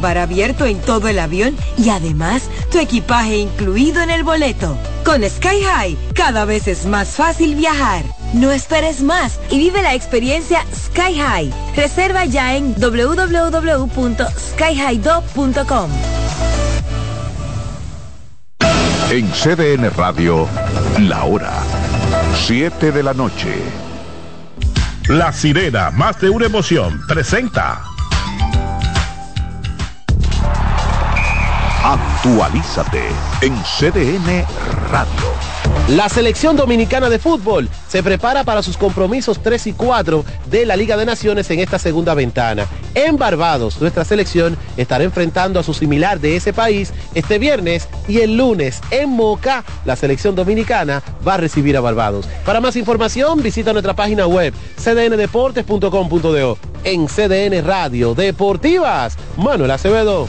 bar abierto en todo el avión y además tu equipaje incluido en el boleto. Con Sky High, cada vez es más fácil viajar. No esperes más y vive la experiencia Sky High. Reserva ya en www.skyhighdo.com. En CDN Radio, la hora 7 de la noche. La sirena, más de una emoción, presenta. Actualízate en CDN Radio. La selección dominicana de fútbol se prepara para sus compromisos 3 y 4 de la Liga de Naciones en esta segunda ventana. En Barbados, nuestra selección estará enfrentando a su similar de ese país este viernes y el lunes en Moca, la selección dominicana va a recibir a Barbados. Para más información, visita nuestra página web cdndeportes.com.do. En CDN Radio Deportivas, Manuel Acevedo.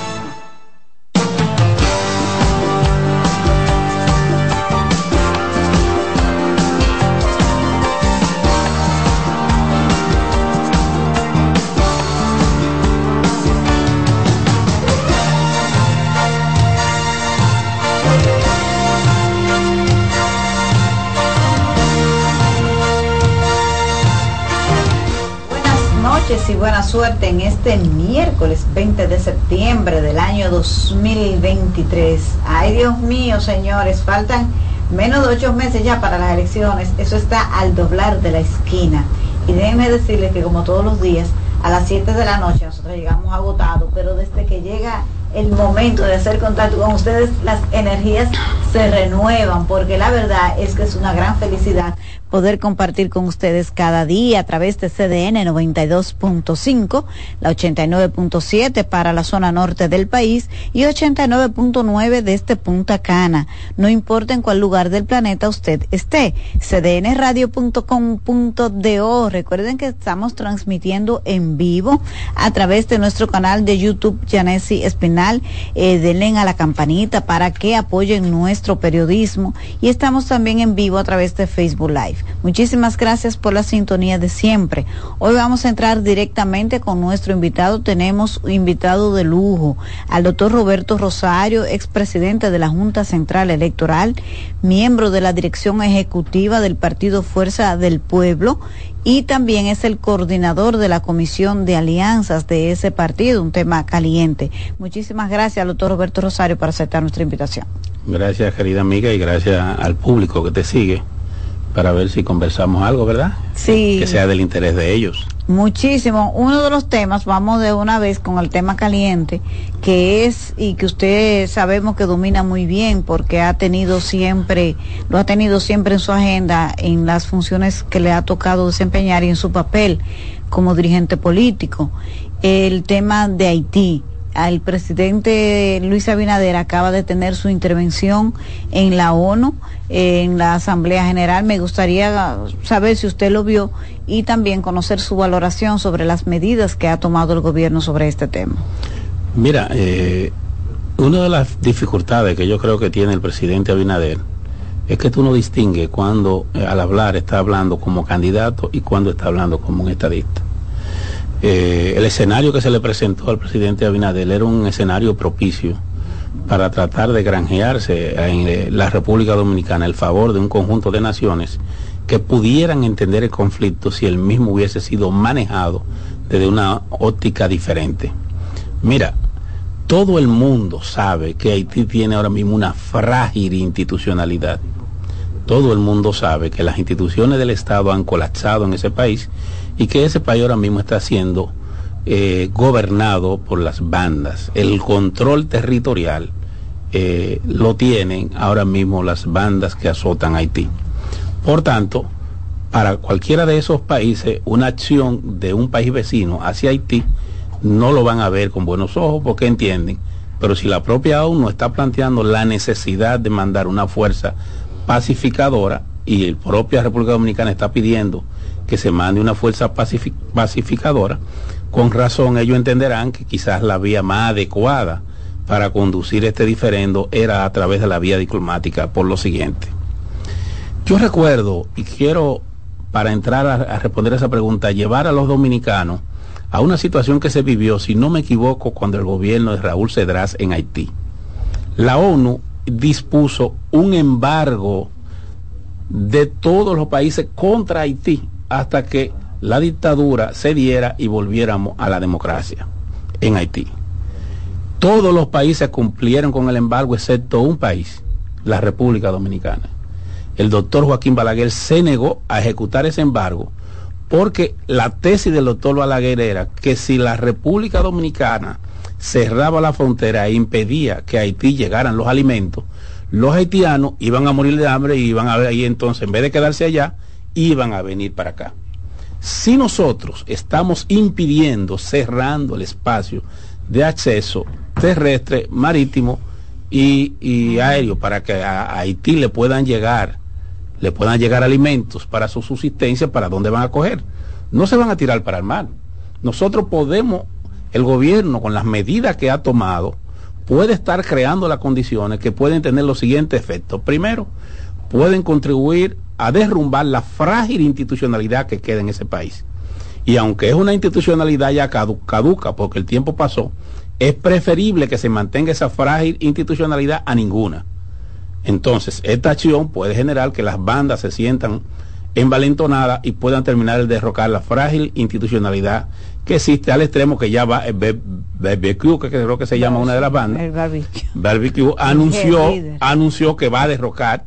Y buena suerte en este miércoles 20 de septiembre del año 2023. Ay Dios mío, señores, faltan menos de ocho meses ya para las elecciones. Eso está al doblar de la esquina. Y déjenme decirles que como todos los días, a las 7 de la noche nosotros llegamos agotados, pero desde que llega el momento de hacer contacto con ustedes, las energías se renuevan, porque la verdad es que es una gran felicidad poder compartir con ustedes cada día a través de CDN 92.5, la 89.7 para la zona norte del país y 89.9 desde este Punta Cana. No importa en cuál lugar del planeta usted esté. cdnradio.com.do. Recuerden que estamos transmitiendo en vivo a través de nuestro canal de YouTube Janesi Espinal. Eh, denle a la campanita para que apoyen nuestro periodismo y estamos también en vivo a través de Facebook Live. Muchísimas gracias por la sintonía de siempre. Hoy vamos a entrar directamente con nuestro invitado. Tenemos un invitado de lujo, al doctor Roberto Rosario, expresidente de la Junta Central Electoral, miembro de la dirección ejecutiva del Partido Fuerza del Pueblo y también es el coordinador de la Comisión de Alianzas de ese partido, un tema caliente. Muchísimas gracias, doctor Roberto Rosario, por aceptar nuestra invitación. Gracias, querida amiga, y gracias al público que te sigue para ver si conversamos algo, ¿verdad? Sí. Que sea del interés de ellos. Muchísimo. Uno de los temas, vamos de una vez con el tema caliente, que es, y que usted sabemos que domina muy bien, porque ha tenido siempre, lo ha tenido siempre en su agenda, en las funciones que le ha tocado desempeñar y en su papel como dirigente político. El tema de Haití el presidente Luis Abinader acaba de tener su intervención en la ONU, en la Asamblea General. Me gustaría saber si usted lo vio y también conocer su valoración sobre las medidas que ha tomado el gobierno sobre este tema. Mira, eh, una de las dificultades que yo creo que tiene el presidente Abinader es que tú no distingues cuando eh, al hablar está hablando como candidato y cuando está hablando como un estadista. Eh, el escenario que se le presentó al presidente Abinader era un escenario propicio para tratar de granjearse en eh, la República Dominicana el favor de un conjunto de naciones que pudieran entender el conflicto si el mismo hubiese sido manejado desde una óptica diferente. Mira, todo el mundo sabe que Haití tiene ahora mismo una frágil institucionalidad. Todo el mundo sabe que las instituciones del Estado han colapsado en ese país y que ese país ahora mismo está siendo eh, gobernado por las bandas. El control territorial eh, lo tienen ahora mismo las bandas que azotan Haití. Por tanto, para cualquiera de esos países, una acción de un país vecino hacia Haití no lo van a ver con buenos ojos porque entienden. Pero si la propia ONU está planteando la necesidad de mandar una fuerza pacificadora y la propia República Dominicana está pidiendo que se mande una fuerza pacificadora, con razón ellos entenderán que quizás la vía más adecuada para conducir este diferendo era a través de la vía diplomática por lo siguiente. Yo recuerdo y quiero, para entrar a, a responder esa pregunta, llevar a los dominicanos a una situación que se vivió, si no me equivoco, cuando el gobierno de Raúl Cedrás en Haití. La ONU dispuso un embargo de todos los países contra Haití hasta que la dictadura cediera y volviéramos a la democracia en Haití. Todos los países cumplieron con el embargo excepto un país, la República Dominicana. El doctor Joaquín Balaguer se negó a ejecutar ese embargo porque la tesis del doctor Balaguer era que si la República Dominicana cerraba la frontera e impedía que a Haití llegaran los alimentos, los haitianos iban a morir de hambre y iban a ver ahí entonces, en vez de quedarse allá, iban a venir para acá. Si nosotros estamos impidiendo, cerrando el espacio de acceso terrestre, marítimo y, aéreo para que a Haití le puedan llegar le puedan llegar alimentos para su subsistencia, ¿para dónde van a coger? No se van a tirar para el mar. Nosotros podemos, el gobierno con las medidas que ha tomado, puede estar creando las condiciones que pueden tener los siguientes efectos. Primero, pueden contribuir a derrumbar la frágil institucionalidad que queda en ese país. Y aunque es una institucionalidad ya caduca, porque el tiempo pasó, es preferible que se mantenga esa frágil institucionalidad a ninguna. Entonces, esta acción puede generar que las bandas se sientan envalentonadas y puedan terminar de derrocar la frágil institucionalidad que existe al extremo que ya va BBQ, que creo que se llama una de las bandas. Barbecue. anunció, anunció que va a derrocar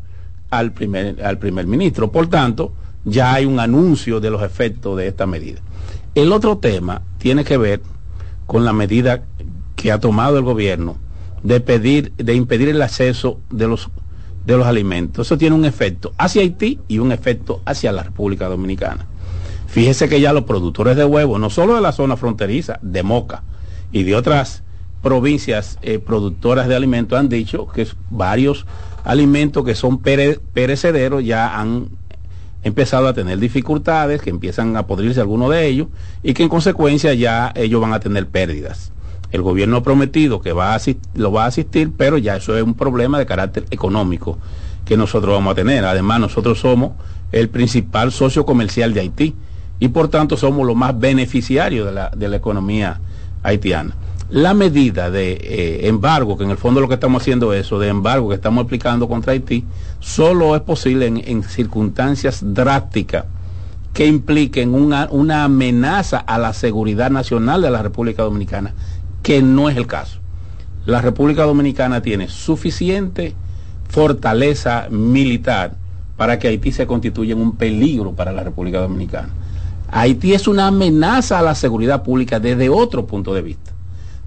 al primer, al primer ministro. Por tanto, ya hay un anuncio de los efectos de esta medida. El otro tema tiene que ver con la medida que ha tomado el gobierno de pedir, de impedir el acceso de los de los alimentos. Eso tiene un efecto hacia Haití y un efecto hacia la República Dominicana. Fíjese que ya los productores de huevos, no solo de la zona fronteriza, de Moca y de otras provincias eh, productoras de alimentos, han dicho que varios alimentos que son perecederos ya han empezado a tener dificultades, que empiezan a podrirse algunos de ellos y que en consecuencia ya ellos van a tener pérdidas. El gobierno ha prometido que va a lo va a asistir, pero ya eso es un problema de carácter económico que nosotros vamos a tener. Además, nosotros somos el principal socio comercial de Haití y por tanto somos los más beneficiarios de la, de la economía haitiana. La medida de eh, embargo, que en el fondo lo que estamos haciendo es eso, de embargo que estamos aplicando contra Haití, solo es posible en, circunstancias drásticas que impliquen una, una amenaza a la seguridad nacional de la República Dominicana que no es el caso. La República Dominicana tiene suficiente fortaleza militar para que Haití se constituya en un peligro para la República Dominicana. Haití es una amenaza a la seguridad pública desde otro punto de vista.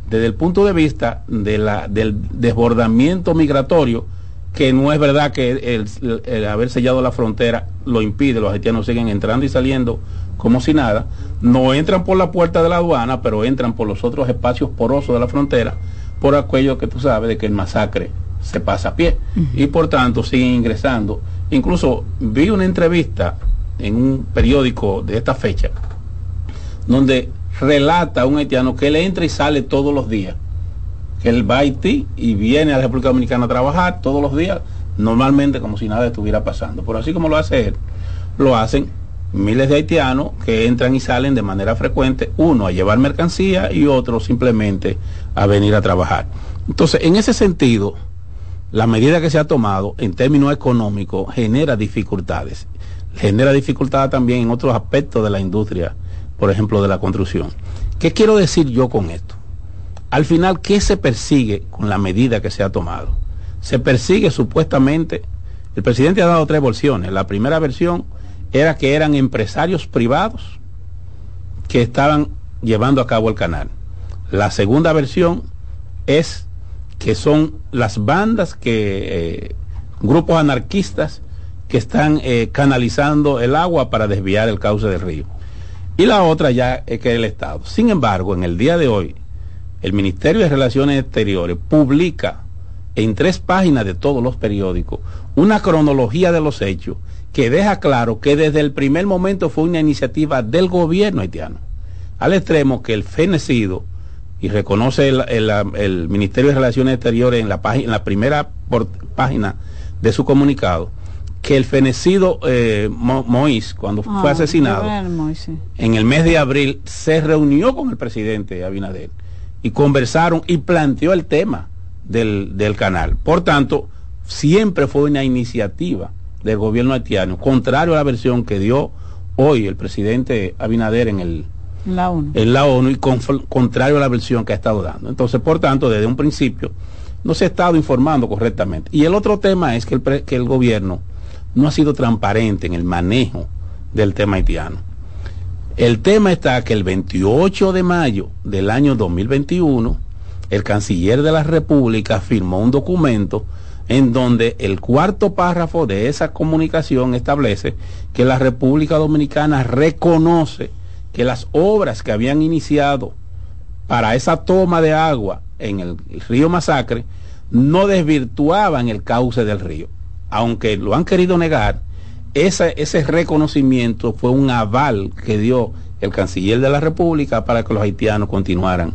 Desde el punto de vista de la, del desbordamiento migratorio, que no es verdad que el, el, haber sellado la frontera lo impide, los haitianos siguen entrando y saliendo como si nada, no entran por la puerta de la aduana, pero entran por los otros espacios porosos de la frontera, por aquello que tú sabes de que el masacre se pasa a pie y por tanto siguen ingresando. Incluso vi una entrevista en un periódico de esta fecha donde relata un haitiano que él entra y sale todos los días, que él va a Haití y viene a la República Dominicana a trabajar todos los días, normalmente como si nada estuviera pasando. Pero así como lo hace él, lo hacen miles de haitianos que entran y salen de manera frecuente, uno a llevar mercancía y otro simplemente a venir a trabajar. Entonces, en ese sentido, la medida que se ha tomado en términos económicos genera dificultades. Genera dificultades también en otros aspectos de la industria, por ejemplo, de la construcción. ¿Qué quiero decir yo con esto? Al final, ¿qué se persigue con la medida que se ha tomado? Se persigue supuestamente, el presidente ha dado tres versiones. La primera versión era que eran empresarios privados que estaban llevando a cabo el canal. La segunda versión es que son las bandas que, eh, grupos anarquistas que están eh, canalizando el agua para desviar el cauce del río. Y la otra ya es que el Estado. Sin embargo, en el día de hoy, el Ministerio de Relaciones Exteriores publica en tres páginas de todos los periódicos una cronología de los hechos que deja claro que desde el primer momento fue una iniciativa del gobierno haitiano, al extremo que el fenecido, y reconoce el, Ministerio de Relaciones Exteriores en la, en la primera página de su comunicado, que el fenecido eh, Mois, cuando fue ah, asesinado, en el mes de abril, se reunió con el presidente Abinader y conversaron y planteó el tema del, del canal. Por tanto, siempre fue una iniciativa del gobierno haitiano, contrario a la versión que dio hoy el presidente Abinader en el la ONU. en la ONU y contrario a la versión que ha estado dando. Entonces, por tanto, desde un principio no se ha estado informando correctamente. Y el otro tema es que el, que el gobierno no ha sido transparente en el manejo del tema haitiano. El tema está que el 28 de mayo del año 2021, el canciller de la República firmó un documento en donde el cuarto párrafo de esa comunicación establece que la República Dominicana reconoce que las obras que habían iniciado para esa toma de agua en el río Masacre no desvirtuaban el cauce del río. Aunque lo han querido negar, ese, reconocimiento fue un aval que dio el canciller de la República para que los haitianos continuaran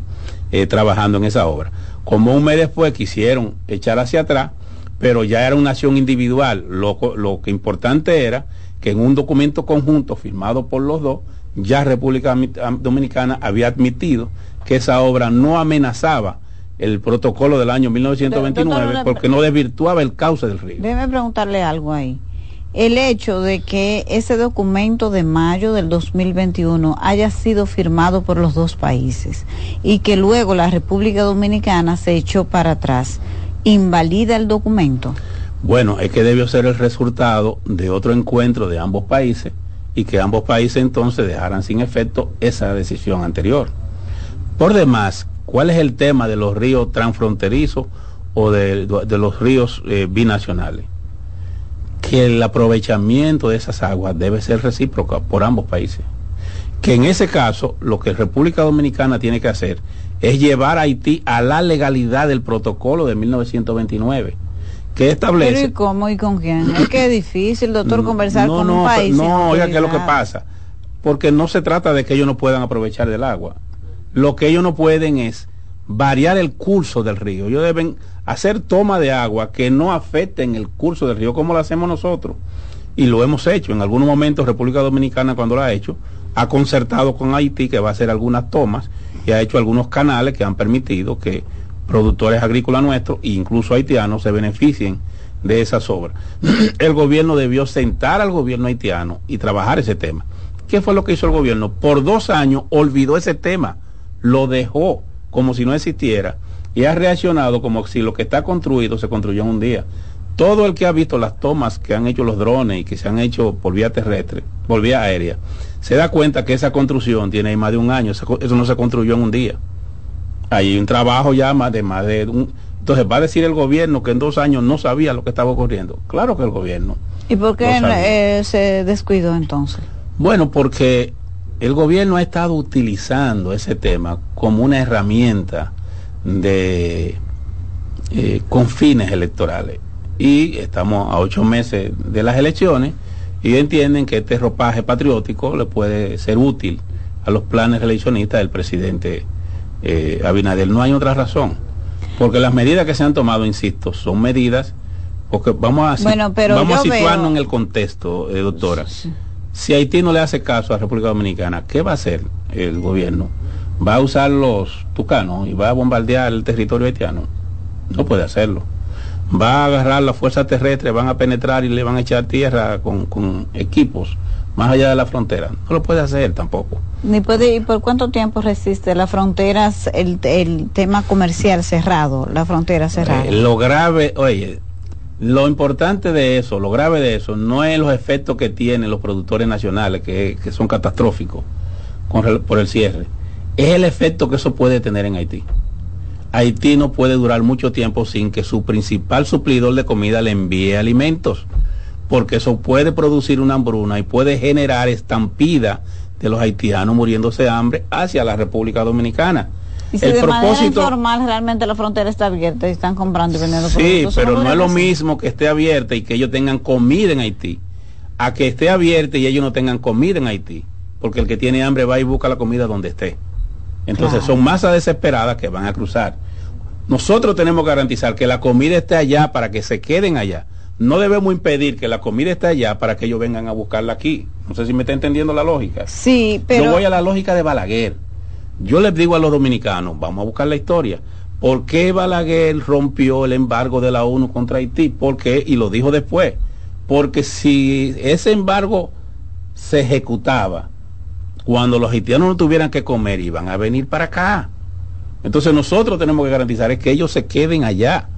eh, trabajando en esa obra. Como un mes después quisieron echar hacia atrás, pero ya era una acción individual. Lo, lo que importante era que en un documento conjunto firmado por los dos, ya República Dominicana había admitido que esa obra no amenazaba el protocolo del año 1929 porque no desvirtuaba el cauce del río. Déjeme preguntarle algo ahí. El hecho de que ese documento de mayo del 2021 haya sido firmado por los dos países y que luego la República Dominicana se echó para atrás, ¿invalida el documento? Bueno, es que debió ser el resultado de otro encuentro de ambos países y que ambos países entonces dejaran sin efecto esa decisión anterior. Por demás, ¿cuál es el tema de los ríos transfronterizos o de, los ríos eh, binacionales? Que el aprovechamiento de esas aguas debe ser recíproco por ambos países. Que en ese caso lo que República Dominicana tiene que hacer es llevar a Haití a la legalidad del protocolo de 1929 que establece. Pero ¿y cómo y con quién? Es que es difícil, doctor, conversar con un país. No, oiga, ¿qué es lo que pasa? Porque no se trata de que ellos no puedan aprovechar del agua. Lo que ellos no pueden es variar el curso del río. Ellos deben hacer toma de agua que no afecten el curso del río como lo hacemos nosotros. Y lo hemos hecho. En algunos momentos República Dominicana cuando lo ha hecho, ha concertado con Haití que va a hacer algunas tomas y ha hecho algunos canales que han permitido que productores agrícolas nuestros e incluso haitianos se beneficien de esas obras. El gobierno debió sentar al gobierno haitiano y trabajar ese tema. ¿Qué fue lo que hizo el gobierno? Por dos años olvidó ese tema, lo dejó como si no existiera y ha reaccionado como si lo que está construido se construyó en un día. Todo el que ha visto las tomas que han hecho los drones y que se han hecho por vía terrestre, por vía aérea, se da cuenta que esa construcción tiene más de un año, eso no se construyó en un día hay un trabajo ya más de más de un... Entonces va a decir el gobierno que en dos años no sabía lo que estaba ocurriendo. Claro que el gobierno. ¿Y por qué eh, se descuidó entonces? Bueno, porque el gobierno ha estado utilizando ese tema como una herramienta de eh, con fines electorales. Y estamos a ocho meses de las elecciones y entienden que este ropaje patriótico le puede ser útil a los planes eleccionistas del presidente eh, Abinader. No hay otra razón. Porque las medidas que se han tomado, insisto, son medidas, porque vamos a, vamos a situarnos en el contexto, eh, doctora. Si Haití no le hace caso a la República Dominicana, ¿qué va a hacer el gobierno? ¿Va a usar los tucanos y va a bombardear el territorio haitiano? No puede hacerlo. Va a agarrar las fuerzas terrestres, van a penetrar y le van a echar tierra con, con equipos más allá de la frontera. No lo puede hacer tampoco. Ni puede, ¿Y por cuánto tiempo resiste las fronteras, el, el tema comercial cerrado, la frontera cerrada? Eh, lo grave, oye, lo importante de eso, lo grave de eso, no es los efectos que tienen los productores nacionales, que, son catastróficos por el cierre, es el efecto que eso puede tener en Haití. Haití no puede durar mucho tiempo sin que su principal suplidor de comida le envíe alimentos porque eso puede producir una hambruna y puede generar estampida de los haitianos muriéndose de hambre hacia la República Dominicana. Y si el de propósito, manera realmente la frontera está abierta y están comprando y vendiendo Sí, pero no, es lo mismo que esté abierta y que ellos tengan comida en Haití, a que esté abierta y ellos no tengan comida en Haití, porque el que tiene hambre va y busca la comida donde esté. Entonces son masas desesperadas que van a cruzar. Nosotros tenemos que garantizar que la comida esté allá para que se queden allá no debemos impedir que la comida esté allá para que ellos vengan a buscarla aquí. No sé si me está entendiendo la lógica. Sí, pero... Yo voy a la lógica de Balaguer. Yo les digo a los dominicanos, vamos a buscar la historia. ¿Por qué Balaguer rompió el embargo de la ONU contra Haití? ¿Por qué? Y lo dijo después. Porque si ese embargo se ejecutaba, cuando los haitianos no tuvieran que comer, iban a venir para acá. Entonces nosotros tenemos que garantizar es que ellos se queden allá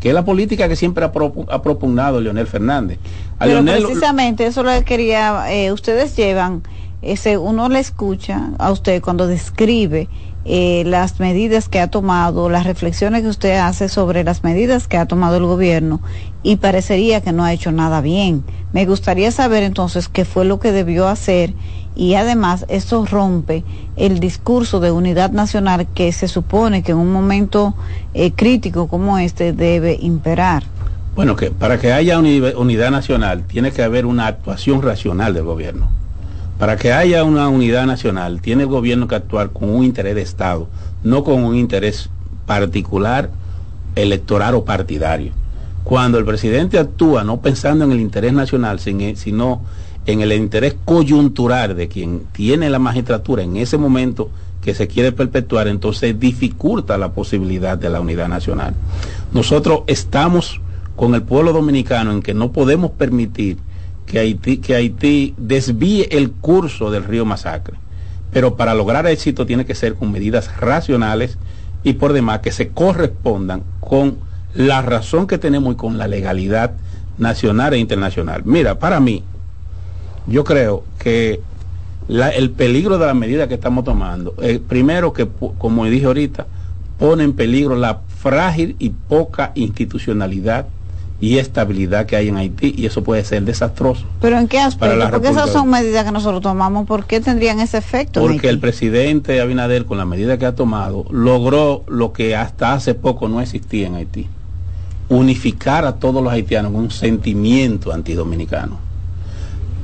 que es la política que siempre ha, propugnado Leonel Fernández. precisamente eso lo que quería, eh, ustedes llevan, ese, uno le escucha a usted cuando describe eh, las medidas que ha tomado, las reflexiones que usted hace sobre las medidas que ha tomado el gobierno y parecería que no ha hecho nada bien. Me gustaría saber entonces qué fue lo que debió hacer y además eso rompe el discurso de unidad nacional que se supone que en un momento eh, crítico como este debe imperar. Bueno, que para que haya unidad nacional tiene que haber una actuación racional del gobierno. Para que haya una unidad nacional tiene el gobierno que actuar con un interés de Estado, no con un interés particular, electoral o partidario. Cuando el presidente actúa no pensando en el interés nacional, sino en el interés coyuntural de quien tiene la magistratura en ese momento que se quiere perpetuar, entonces dificulta la posibilidad de la unidad nacional. Nosotros estamos con el pueblo dominicano en que no podemos permitir que Haití, que desvíe el curso del río Masacre. Pero para lograr éxito tiene que ser con medidas racionales y por demás que se correspondan con la razón que tenemos y con la legalidad nacional e internacional. Mira, para mí, yo creo que el peligro de la medida que estamos tomando, eh, primero que, como dije ahorita, pone en peligro la frágil y poca institucionalidad y estabilidad que hay en Haití y eso puede ser desastroso. ¿Pero en qué aspecto? Porque esas son medidas que nosotros tomamos. ¿Por qué tendrían ese efecto? Porque el presidente Abinader, con la medida que ha tomado, logró lo que hasta hace poco no existía en Haití. Unificar a todos los haitianos en un sentimiento antidominicano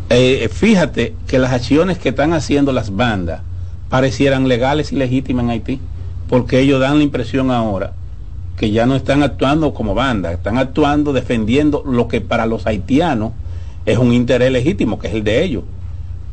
eh, fíjate que las acciones que están haciendo las bandas parecieran legales y legítimas en Haití, porque ellos dan la impresión ahora que ya no están actuando como banda, están actuando defendiendo lo que para los haitianos es un interés legítimo, que es el de ellos.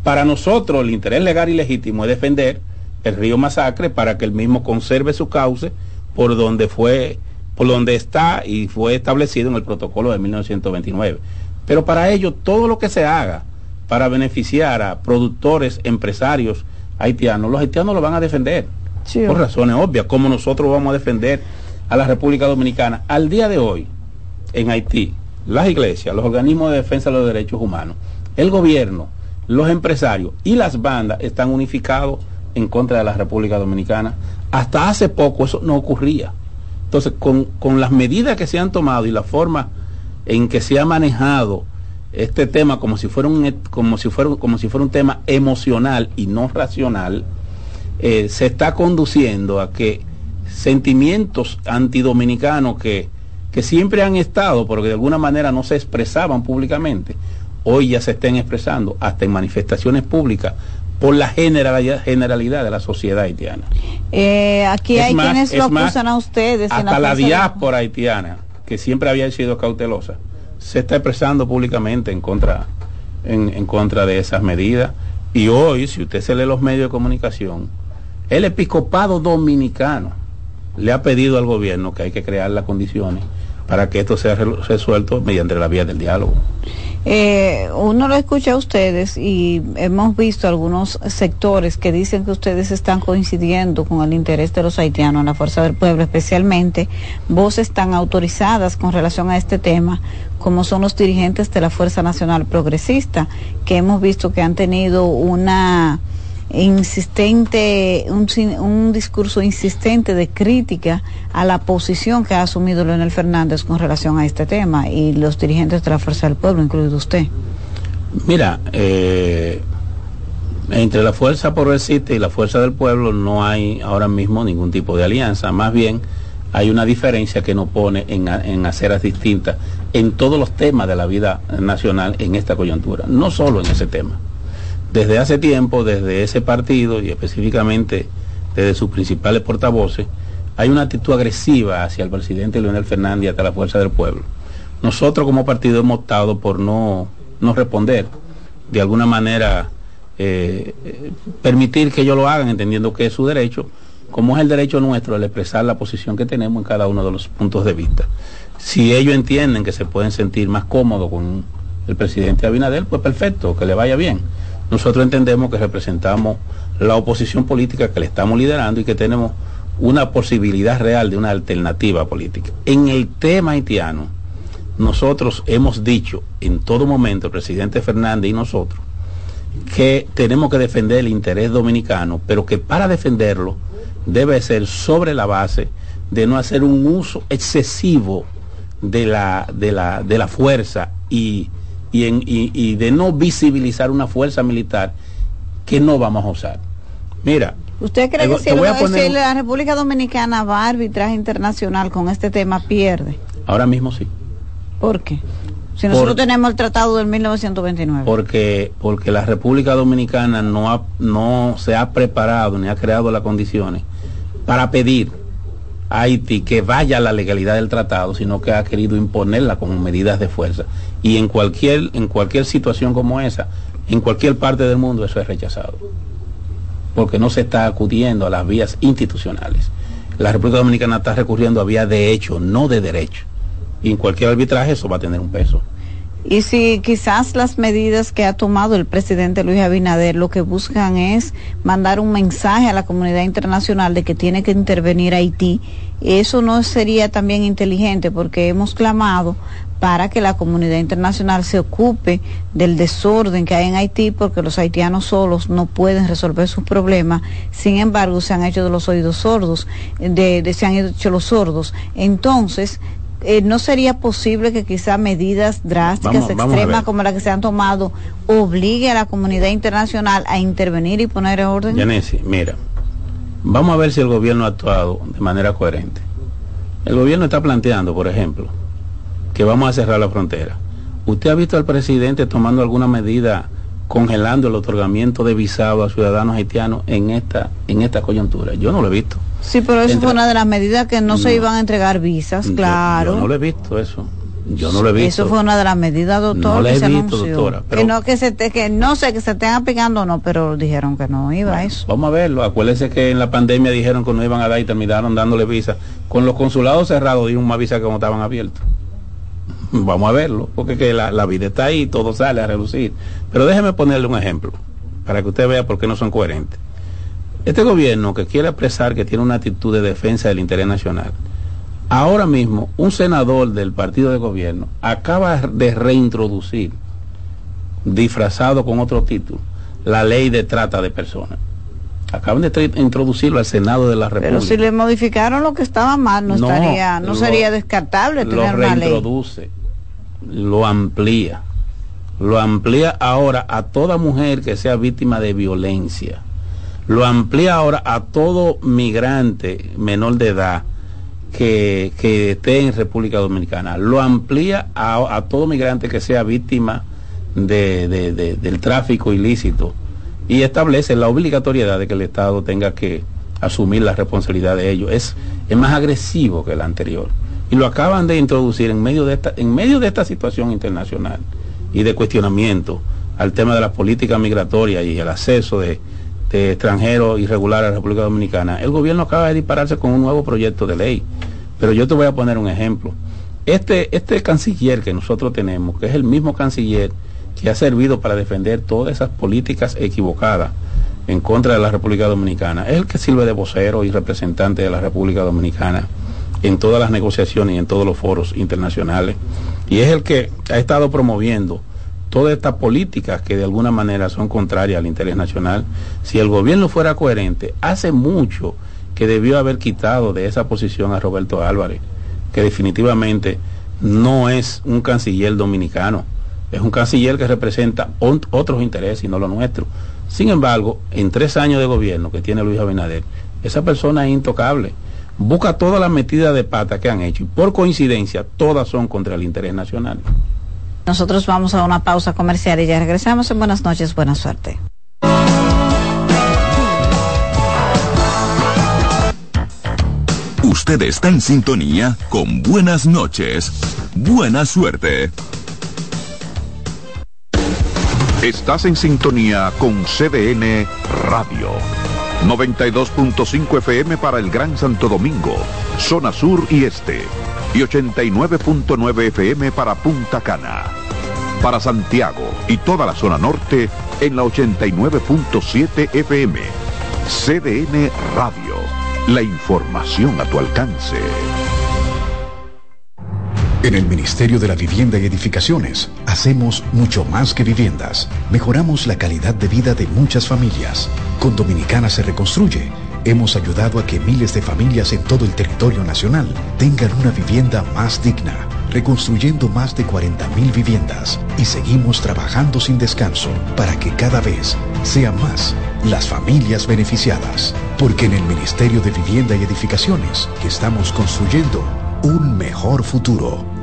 Para nosotros el interés legal y legítimo es defender el río Masacre para que el mismo conserve su cauce por donde fue, por donde está y fue establecido en el protocolo de 1929. Pero para ello todo lo que se haga para beneficiar a productores, empresarios haitianos, los haitianos lo van a defender. por razones obvias, como nosotros vamos a defender a la República Dominicana. Al día de hoy, en Haití, las iglesias, los organismos de defensa de los derechos humanos, el gobierno, los empresarios y las bandas están unificados en contra de la República Dominicana. Hasta hace poco eso no ocurría. Entonces, con, con las medidas que se han tomado y la forma en que se ha manejado este tema como si fuera un como si fuera como si fuera un tema emocional y no racional eh, se está conduciendo a que sentimientos antidominicanos que que siempre han estado porque de alguna manera no se expresaban públicamente hoy ya se estén expresando hasta en manifestaciones públicas por la generalidad, generalidad de la sociedad haitiana. Eh, aquí hay quienes lo acusan a ustedes. Hasta la diáspora haitiana, que siempre había sido cautelosa, se está expresando públicamente en contra, en, contra de esas medidas. Y hoy, si usted se lee los medios de comunicación, el episcopado dominicano le ha pedido al gobierno que hay que crear las condiciones para que esto sea resuelto mediante la vía del diálogo. Eh, uno lo escucha a ustedes y hemos visto algunos sectores que dicen que ustedes están coincidiendo con el interés de los haitianos en la Fuerza del Pueblo, especialmente voces tan autorizadas con relación a este tema como son los dirigentes de la Fuerza Nacional Progresista, que hemos visto que han tenido una insistente, un, un, discurso insistente de crítica a la posición que ha asumido Leonel Fernández con relación a este tema y los dirigentes de la Fuerza del Pueblo, incluido usted. Mira, eh, entre la Fuerza Progresista y la Fuerza del Pueblo no hay ahora mismo ningún tipo de alianza, más bien hay una diferencia que nos pone en, en aceras distintas en todos los temas de la vida nacional en esta coyuntura, no solo en ese tema desde hace tiempo, desde ese partido y específicamente desde sus principales portavoces, hay una actitud agresiva hacia el presidente Leonel Fernández y hasta la fuerza del pueblo. Nosotros como partido hemos optado por no, no responder, de alguna manera eh, permitir que ellos lo hagan, entendiendo que es su derecho, como es el derecho nuestro al expresar la posición que tenemos en cada uno de los puntos de vista. Si ellos entienden que se pueden sentir más cómodos con el presidente Abinader, pues perfecto, que le vaya bien nosotros entendemos que representamos la oposición política que le estamos liderando y que tenemos una posibilidad real de una alternativa política. En el tema haitiano, nosotros hemos dicho en todo momento, el presidente Fernández y nosotros, que tenemos que defender el interés dominicano, pero que para defenderlo debe ser sobre la base de no hacer un uso excesivo de la, de la, de la fuerza y y, de no visibilizar una fuerza militar que no vamos a usar. Mira. ¿Usted cree que si, la República Dominicana va a arbitraje internacional con este tema pierde? Ahora mismo sí. ¿Por qué? Si nosotros tenemos el tratado del 1929. Porque, porque la República Dominicana no, ha, no se ha preparado ni ha creado las condiciones para pedir a Haití que vaya a la legalidad del tratado, sino que ha querido imponerla como medidas de fuerza y en cualquier, en cualquier situación como esa, en cualquier parte del mundo eso es rechazado, porque no se está acudiendo a las vías institucionales. La República Dominicana está recurriendo a vías de hecho, no de derecho, y en cualquier arbitraje eso va a tener un peso. Y si quizás las medidas que ha tomado el presidente Luis Abinader lo que buscan es mandar un mensaje a la comunidad internacional de que tiene que intervenir Haití, eso no sería también inteligente porque hemos clamado para que la comunidad internacional se ocupe del desorden que hay en Haití, porque los haitianos solos no pueden resolver sus problemas. Sin embargo, se han hecho de los oídos sordos, de, se han hecho los sordos. Entonces, eh, ¿no sería posible que quizá medidas drásticas, extremas como las que se han tomado, obligue a la comunidad internacional a intervenir y poner en orden? Yanesi, mira, vamos a ver si el gobierno ha actuado de manera coherente. El gobierno está planteando, por ejemplo, que vamos a cerrar la frontera. ¿Usted ha visto al presidente tomando alguna medida congelando el otorgamiento de visado a ciudadanos haitianos en esta en esta coyuntura? Yo no lo he visto. Sí, pero eso fue una de las medidas que no, se iban a entregar visas, claro. Yo, no lo he visto eso. Yo no lo he visto. Eso fue una de las medidas, doctor. No lo he visto, doctora. que no que se que no sé que se estén aplicando o no, pero dijeron que no iba a eso. Vamos a verlo. Acuérdense que en la pandemia dijeron que no iban a dar y terminaron dándole visa. Con los consulados cerrados dieron más visa que como estaban abiertos. Vamos a verlo, porque que la, vida está ahí, todo sale a relucir. Pero déjeme ponerle un ejemplo, para que usted vea por qué no son coherentes. Este gobierno que quiere expresar que tiene una actitud de defensa del interés nacional, ahora mismo un senador del partido de gobierno acaba de reintroducir, disfrazado con otro título, la ley de trata de personas. Acaban de introducirlo al Senado de la República. Pero si le modificaron lo que estaba mal, no, estaría, no sería descartable tener lo reintroduce lo amplía. Lo amplía ahora a toda mujer que sea víctima de violencia. Lo amplía ahora a todo migrante menor de edad que, esté en República Dominicana. Lo amplía a, todo migrante que sea víctima de, del tráfico ilícito y establece la obligatoriedad de que el Estado tenga que asumir la responsabilidad de ello. Es, es más agresivo que el anterior y lo acaban de introducir en medio de esta, en medio de esta situación internacional y de cuestionamiento al tema de la política migratoria y el acceso de, extranjeros irregulares a la República Dominicana, el gobierno acaba de dispararse con un nuevo proyecto de ley. Pero yo te voy a poner un ejemplo. Este, este canciller que nosotros tenemos, que es el mismo canciller que ha servido para defender todas esas políticas equivocadas en contra de la República Dominicana, es el que sirve de vocero y representante de la República Dominicana en todas las negociaciones y en todos los foros internacionales, y es el que ha estado promoviendo todas estas políticas que de alguna manera son contrarias al interés nacional. Si el gobierno fuera coherente, hace mucho que debió haber quitado de esa posición a Roberto Álvarez, que definitivamente no es un canciller dominicano, es un canciller que representa otros intereses y no los nuestros. Sin embargo, en tres años de gobierno que tiene Luis Abinader, esa persona es intocable. Busca todas las metidas de pata que han hecho y por coincidencia todas son contra el interés nacional. Nosotros vamos a una pausa comercial y ya regresamos en Buenas noches, buena suerte. Usted está en sintonía con Buenas noches. Buena suerte. Estás en sintonía con CDN Radio. 92.5 FM para el Gran Santo Domingo, zona sur y este. Y 89.9 FM para Punta Cana. Para Santiago y toda la zona norte en la 89.7 FM. CDN Radio la información a tu alcance. En el Ministerio de la Vivienda y Edificaciones hacemos mucho más que viviendas. Mejoramos la calidad de vida de muchas familias. Con Dominicana se reconstruye. Hemos ayudado a que miles de familias en todo el territorio nacional tengan una vivienda más digna, reconstruyendo más de 40.000 viviendas y seguimos trabajando sin descanso para que cada vez sean más las familias beneficiadas, porque en el Ministerio de Vivienda y Edificaciones estamos construyendo un mejor futuro.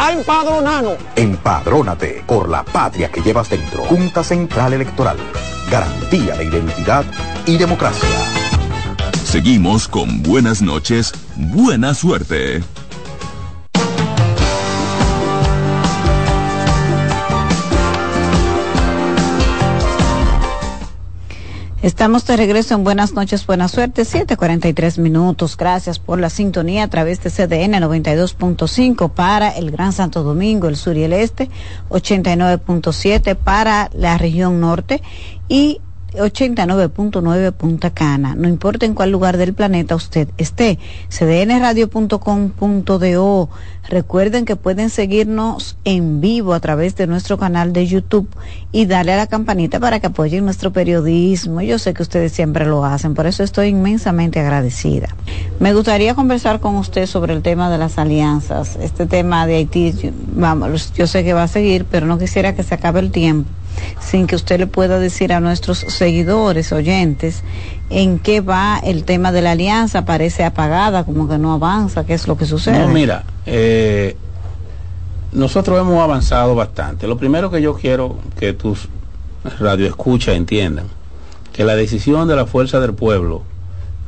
a empadronarnos. Empadrónate por la patria que llevas dentro. Junta Central Electoral. Garantía de identidad y democracia. Seguimos con buenas noches, buena suerte. Estamos de regreso en Buenas noches, buena suerte, 7:43 minutos. Gracias por la sintonía a través de CDN 92.5 para el Gran Santo Domingo, el sur y el este, 89.7 para la región norte y 89.9 Punta Cana. No importa en cuál lugar del planeta usted esté. cdnradio.com.do. Recuerden que pueden seguirnos en vivo a través de nuestro canal de YouTube y darle a la campanita para que apoyen nuestro periodismo. Yo sé que ustedes siempre lo hacen, por eso estoy inmensamente agradecida. Me gustaría conversar con usted sobre el tema de las alianzas. Este tema de Haití, vamos, yo sé que va a seguir, pero no quisiera que se acabe el tiempo sin que usted le pueda decir a nuestros seguidores, oyentes, en qué va el tema de la alianza, parece apagada, como que no avanza, qué es lo que sucede. No, mira, eh, nosotros hemos avanzado bastante. Lo primero que yo quiero que tus radioescuchas entiendan, que la decisión de la fuerza del pueblo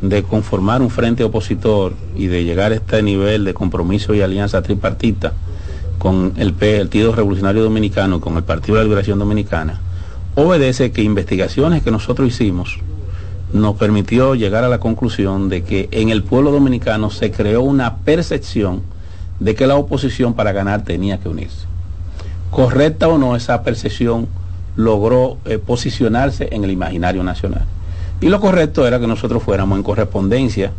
de conformar un frente opositor y de llegar a este nivel de compromiso y alianza tripartita, con el Partido Revolucionario Dominicano, con el Partido de la Liberación Dominicana, obedece que investigaciones que nosotros hicimos nos permitió llegar a la conclusión de que en el pueblo dominicano se creó una percepción de que la oposición para ganar tenía que unirse. Correcta o no, esa percepción logró eh, posicionarse en el imaginario nacional. Y lo correcto era que nosotros fuéramos en correspondencia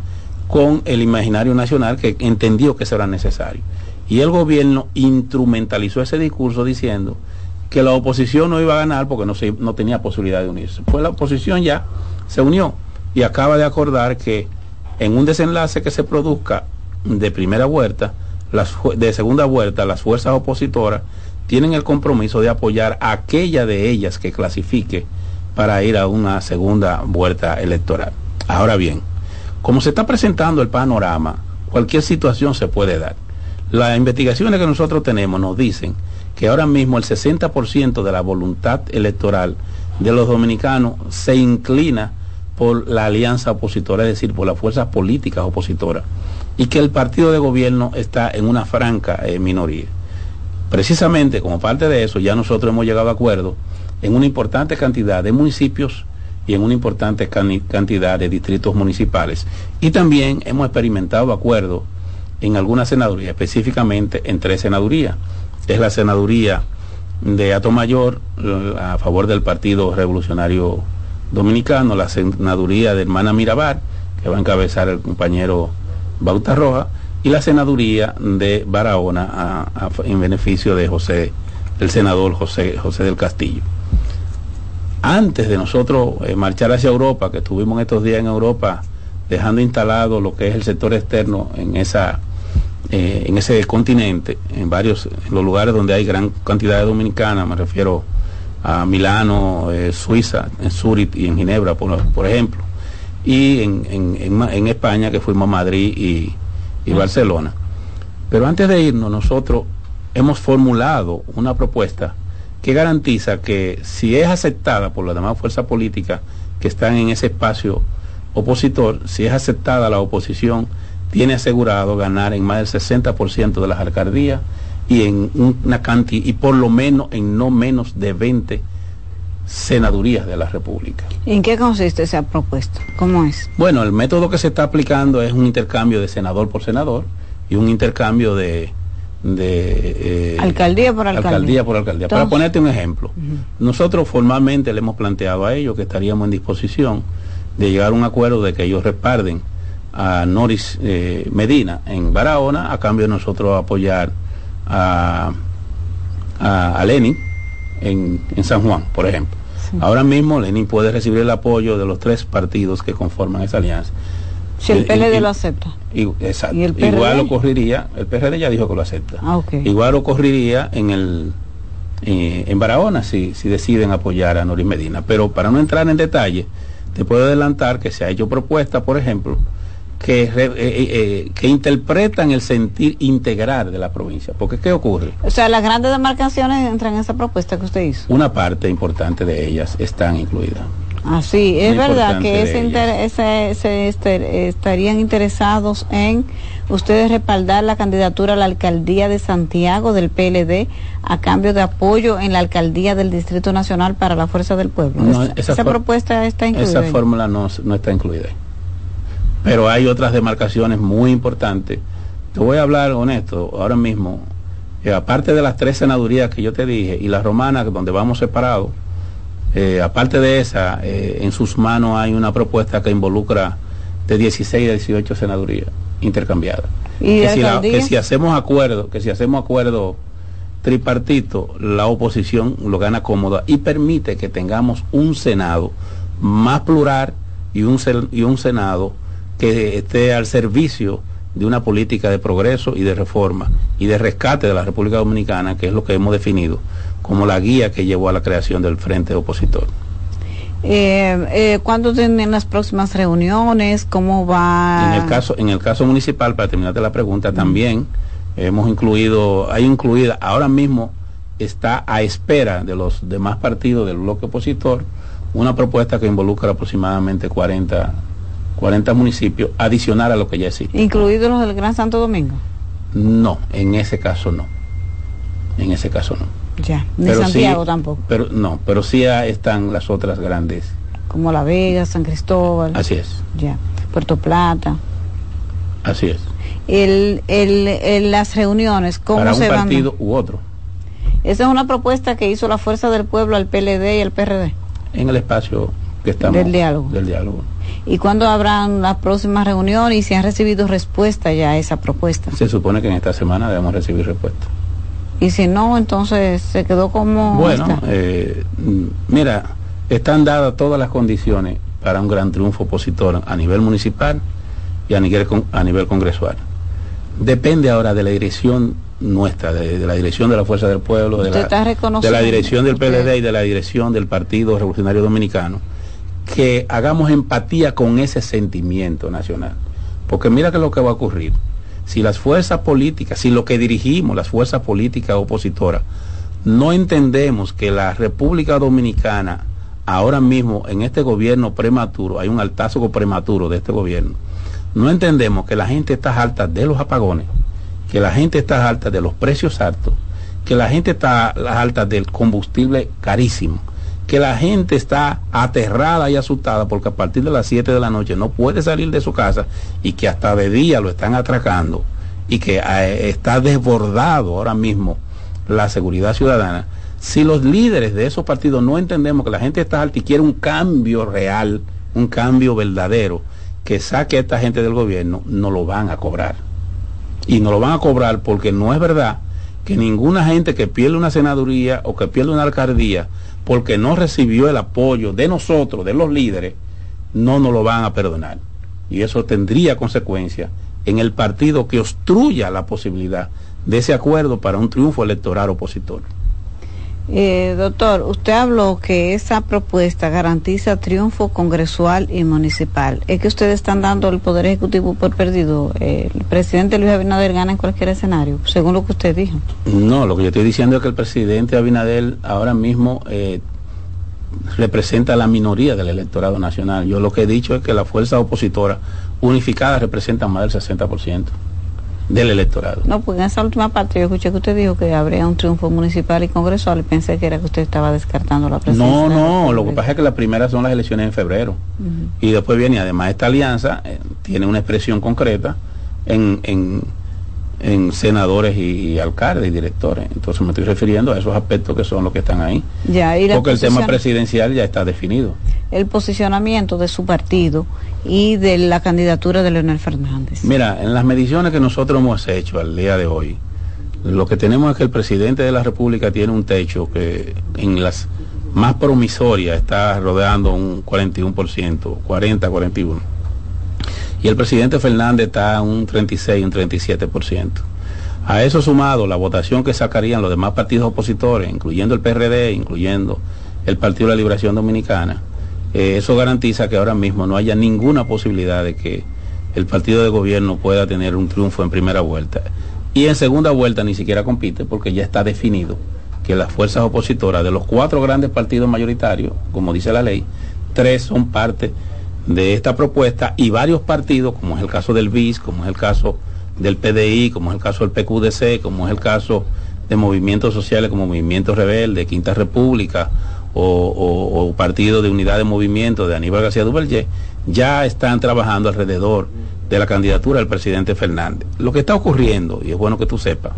con el imaginario nacional que entendió que eso era necesario. Y el gobierno instrumentalizó ese discurso diciendo que la oposición no iba a ganar porque no, se, no tenía posibilidad de unirse. Pues la oposición ya se unió y acaba de acordar que en un desenlace que se produzca de primera vuelta, de segunda vuelta, las fuerzas opositoras tienen el compromiso de apoyar a aquella de ellas que clasifique para ir a una segunda vuelta electoral. Ahora bien, como se está presentando el panorama, cualquier situación se puede dar. Las investigaciones que nosotros tenemos nos dicen que ahora mismo el 60% de la voluntad electoral de los dominicanos se inclina por la alianza opositora, es decir, por las fuerzas políticas opositoras, y que el partido de gobierno está en una franca eh, minoría. Precisamente como parte de eso, ya nosotros hemos llegado a acuerdo en una importante cantidad de municipios y en una importante cantidad de distritos municipales. Y también hemos experimentado acuerdos en algunas senadurías, específicamente en tres senadurías. Es la senaduría de Atomayor a favor del Partido Revolucionario Dominicano, la senaduría de Hermana Mirabar, que va a encabezar el compañero Bauta Roja, y la senaduría de Barahona en beneficio de José, el senador José, José del Castillo. Antes de nosotros eh, marchar hacia Europa, que estuvimos estos días en Europa dejando instalado lo que es el sector externo en esa eh, en ese continente, en varios en los lugares donde hay gran cantidad de dominicanas, me refiero a Milano, eh, Suiza, en Zurich y en Ginebra, por, ejemplo, y en, España que fuimos a Madrid y, y Barcelona. Pero antes de irnos, nosotros hemos formulado una propuesta que garantiza que si es aceptada por las demás fuerzas políticas que están en ese espacio opositor, si es aceptada la oposición, tiene asegurado ganar en más del 60% de las alcaldías y en una cantidad y por lo menos en no menos de 20 senadurías de la República. ¿En qué consiste esa propuesta? ¿Cómo es? Bueno, el método que se está aplicando es un intercambio de senador por senador y un intercambio de, de eh, alcaldía por alcaldía. alcaldía por alcaldía. Para ponerte un ejemplo, nosotros formalmente le hemos planteado a ellos que estaríamos en disposición de llegar a un acuerdo de que ellos reparten a Noris eh, Medina en Barahona a cambio de nosotros apoyar a, a, Lenin en, San Juan, por ejemplo. Ahora mismo Lenin puede recibir el apoyo de los tres partidos que conforman esa alianza. Si el PLD lo acepta. exacto. Igual ocurriría, el PRD ya dijo que lo acepta. Ah, Igual ocurriría en el eh, en Barahona si, si deciden apoyar a Noris Medina. Pero para no entrar en detalle, te puedo adelantar que se ha hecho propuesta, por ejemplo, que, eh, eh, eh, que interpretan el sentir integral de la provincia. Porque ¿qué ocurre? O sea, las grandes demarcaciones entran en esa propuesta que usted hizo. Una parte importante de ellas están incluidas. Ah, sí, es verdad que ese, se este, estarían interesados en ustedes respaldar la candidatura a la alcaldía de Santiago del PLD a cambio de apoyo en la alcaldía del Distrito Nacional para la Fuerza del Pueblo. esa, propuesta está incluida. Esa fórmula no, no está incluida pero hay otras demarcaciones muy importantes. Te voy a hablar honesto, ahora mismo, eh, aparte de las tres senadurías que yo te dije y la romana, donde vamos separados, eh, aparte de esa, eh, en sus manos hay una propuesta que involucra de 16 a 18 senadurías intercambiadas. ¿Y que, si que si hacemos acuerdo, que si hacemos acuerdo tripartito, la oposición lo gana cómoda y permite que tengamos un Senado más plural y un, y un Senado que esté al servicio de una política de progreso y de reforma y de rescate de la República Dominicana, que es lo que hemos definido como la guía que llevó a la creación del Frente Opositor. Eh, eh, ¿Cuándo tienen las próximas reuniones? ¿Cómo va? En el caso, en el caso municipal, para terminarte la pregunta, también hemos incluido, hay incluida, ahora mismo está a espera de los demás partidos del bloque opositor, una propuesta que involucra aproximadamente 40 40 municipios adicional a lo que ya existe. ¿Incluidos los del Gran Santo Domingo? No, en ese caso no. En ese caso no. Ya, ni Santiago tampoco. Pero no, pero sí están las otras grandes. Como La Vega, San Cristóbal. Así es. Ya, Puerto Plata. Así es. El, el, las reuniones, ¿cómo Para un partido u otro. Esa es una propuesta que hizo la Fuerza del Pueblo al PLD y al PRD. En el espacio que estamos. Del diálogo. Del diálogo y cuándo habrán las próximas reuniones y si han recibido respuesta ya a esa propuesta. Se supone que en esta semana debemos recibir respuesta. Y si no, entonces se quedó como... Bueno, eh, mira, están dadas todas las condiciones para un gran triunfo opositor a nivel municipal y a nivel, a nivel congresual. Depende ahora de la dirección nuestra, de, la dirección de la Fuerza del Pueblo, de la, de la dirección del PLD y de la dirección del Partido Revolucionario Dominicano que hagamos empatía con ese sentimiento nacional. Porque mira que lo que va a ocurrir. Si las fuerzas políticas, si lo que dirigimos, las fuerzas políticas opositoras, no entendemos que la República Dominicana, ahora mismo en este gobierno prematuro, hay un altazgo prematuro de este gobierno, no entendemos que la gente está alta de los apagones, que la gente está alta de los precios altos, que la gente está alta del combustible carísimo, que la gente está aterrada y asustada porque a partir de las 7 de la noche no puede salir de su casa y que hasta de día lo están atracando y que eh, está desbordado ahora mismo la seguridad ciudadana, si los líderes de esos partidos no entendemos que la gente está alta y quiere un cambio real, un cambio verdadero, que saque a esta gente del gobierno, no lo van a cobrar. Y no lo van a cobrar porque no es verdad que ninguna gente que pierde una senaduría o que pierde una alcaldía porque no recibió el apoyo de nosotros, de los líderes, no nos lo van a perdonar. Y eso tendría consecuencias en el partido que obstruya la posibilidad de ese acuerdo para un triunfo electoral opositor. Eh, doctor, usted habló que esa propuesta garantiza triunfo congresual y municipal. ¿Es que ustedes están dando el Poder Ejecutivo por perdido? ¿El presidente Luis Abinader gana en cualquier escenario, según lo que usted dijo? No, lo que yo estoy diciendo es que el presidente Abinader ahora mismo eh, representa la minoría del electorado nacional. Yo lo que he dicho es que la fuerza opositora unificada representa más del 60% del electorado. No, pues en esa última parte yo escuché que usted dijo que habría un triunfo municipal y congresual y pensé que era que usted estaba descartando la presidencia. No, no, lo que pasa es que las primeras son las elecciones en febrero y después viene, además esta alianza eh, tiene una expresión concreta en, en, en senadores y, alcaldes y directores. Entonces me estoy refiriendo a esos aspectos que son los que están ahí. Ya, Porque el tema presidencial ya está definido. El posicionamiento de su partido y de la candidatura de Leonel Fernández. Mira, en las mediciones que nosotros hemos hecho al día de hoy, lo que tenemos es que el presidente de la República tiene un techo que en las más promisorias está rodeando un 41%, 40, 41. Y el presidente Fernández está un 36, un 37%. A eso sumado la votación que sacarían los demás partidos opositores, incluyendo el PRD, incluyendo el Partido de la Liberación Dominicana, eh, eso garantiza que ahora mismo no haya ninguna posibilidad de que el partido de gobierno pueda tener un triunfo en primera vuelta. Y en segunda vuelta ni siquiera compite porque ya está definido que las fuerzas opositoras de los cuatro grandes partidos mayoritarios, como dice la ley, tres son parte de esta propuesta y varios partidos, como es el caso del BIS, como es el caso del PDI, como es el caso del PQDC, como es el caso de movimientos sociales como Movimiento Rebelde, Quinta República o, Partido de Unidad de Movimiento de Aníbal García Duvergé, ya están trabajando alrededor de la candidatura del presidente Fernández. Lo que está ocurriendo, y es bueno que tú sepas,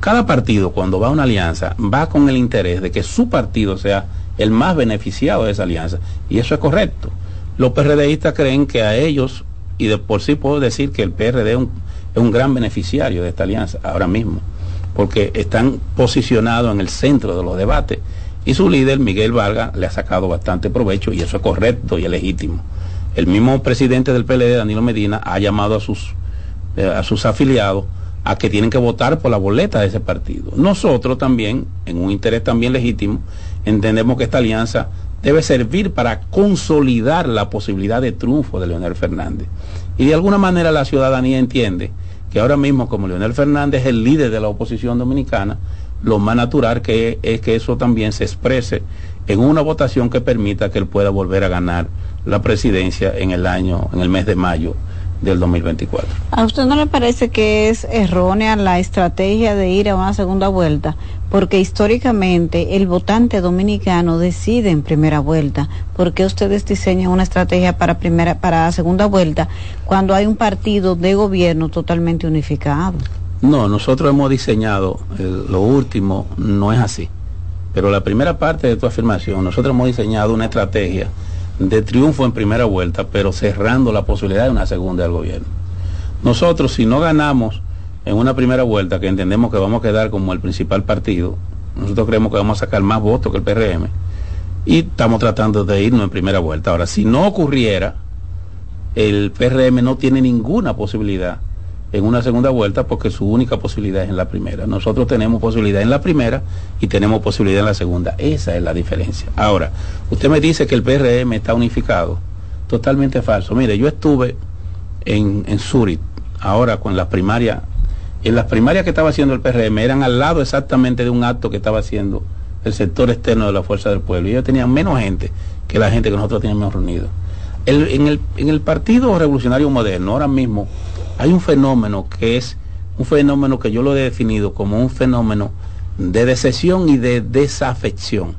cada partido cuando va a una alianza va con el interés de que su partido sea el más beneficiado de esa alianza, y eso es correcto. Los PRDistas creen que a ellos, y de por sí puedo decir que el PRD es un, gran beneficiario de esta alianza ahora mismo, porque están posicionados en el centro de los debates y su líder, Miguel Vargas, le ha sacado bastante provecho y eso es correcto y es legítimo. El mismo presidente del PLD, Danilo Medina, ha llamado a sus, eh, a sus afiliados a que tienen que votar por la boleta de ese partido. Nosotros también, en un interés también legítimo, entendemos que esta alianza debe servir para consolidar la posibilidad de triunfo de Leonel Fernández. Y de alguna manera la ciudadanía entiende que ahora mismo como Leonel Fernández es el líder de la oposición dominicana, lo más natural que es que eso también se exprese en una votación que permita que él pueda volver a ganar la presidencia en el año, en el mes de mayo del 2024. ¿A usted no le parece que es errónea la estrategia de ir a una segunda vuelta? Porque históricamente el votante dominicano decide en primera vuelta. ¿Por qué ustedes diseñan una estrategia para primera para segunda vuelta cuando hay un partido de gobierno totalmente unificado? No, nosotros hemos diseñado, lo último no es así. Pero la primera parte de tu afirmación, nosotros hemos diseñado una estrategia de triunfo en primera vuelta, pero cerrando la posibilidad de una segunda del gobierno. Nosotros, si no ganamos en una primera vuelta, que entendemos que vamos a quedar como el principal partido, nosotros creemos que vamos a sacar más votos que el PRM, y estamos tratando de irnos en primera vuelta. Ahora, si no ocurriera, el PRM no tiene ninguna posibilidad en una segunda vuelta porque su única posibilidad es en la primera. Nosotros tenemos posibilidad en la primera y tenemos posibilidad en la segunda. Esa es la diferencia. Ahora, usted me dice que el PRM está unificado. Totalmente falso. Mire, yo estuve en, en Zurich ahora con las primarias, en las primarias que estaba haciendo el PRM eran al lado exactamente de un acto que estaba haciendo el sector externo de la Fuerza del Pueblo. Y ellos tenían menos gente que la gente que nosotros teníamos reunidos. en, el, en el Partido Revolucionario Moderno, ahora mismo, hay un fenómeno que es un fenómeno que yo lo he definido como un fenómeno de decepción y de desafección.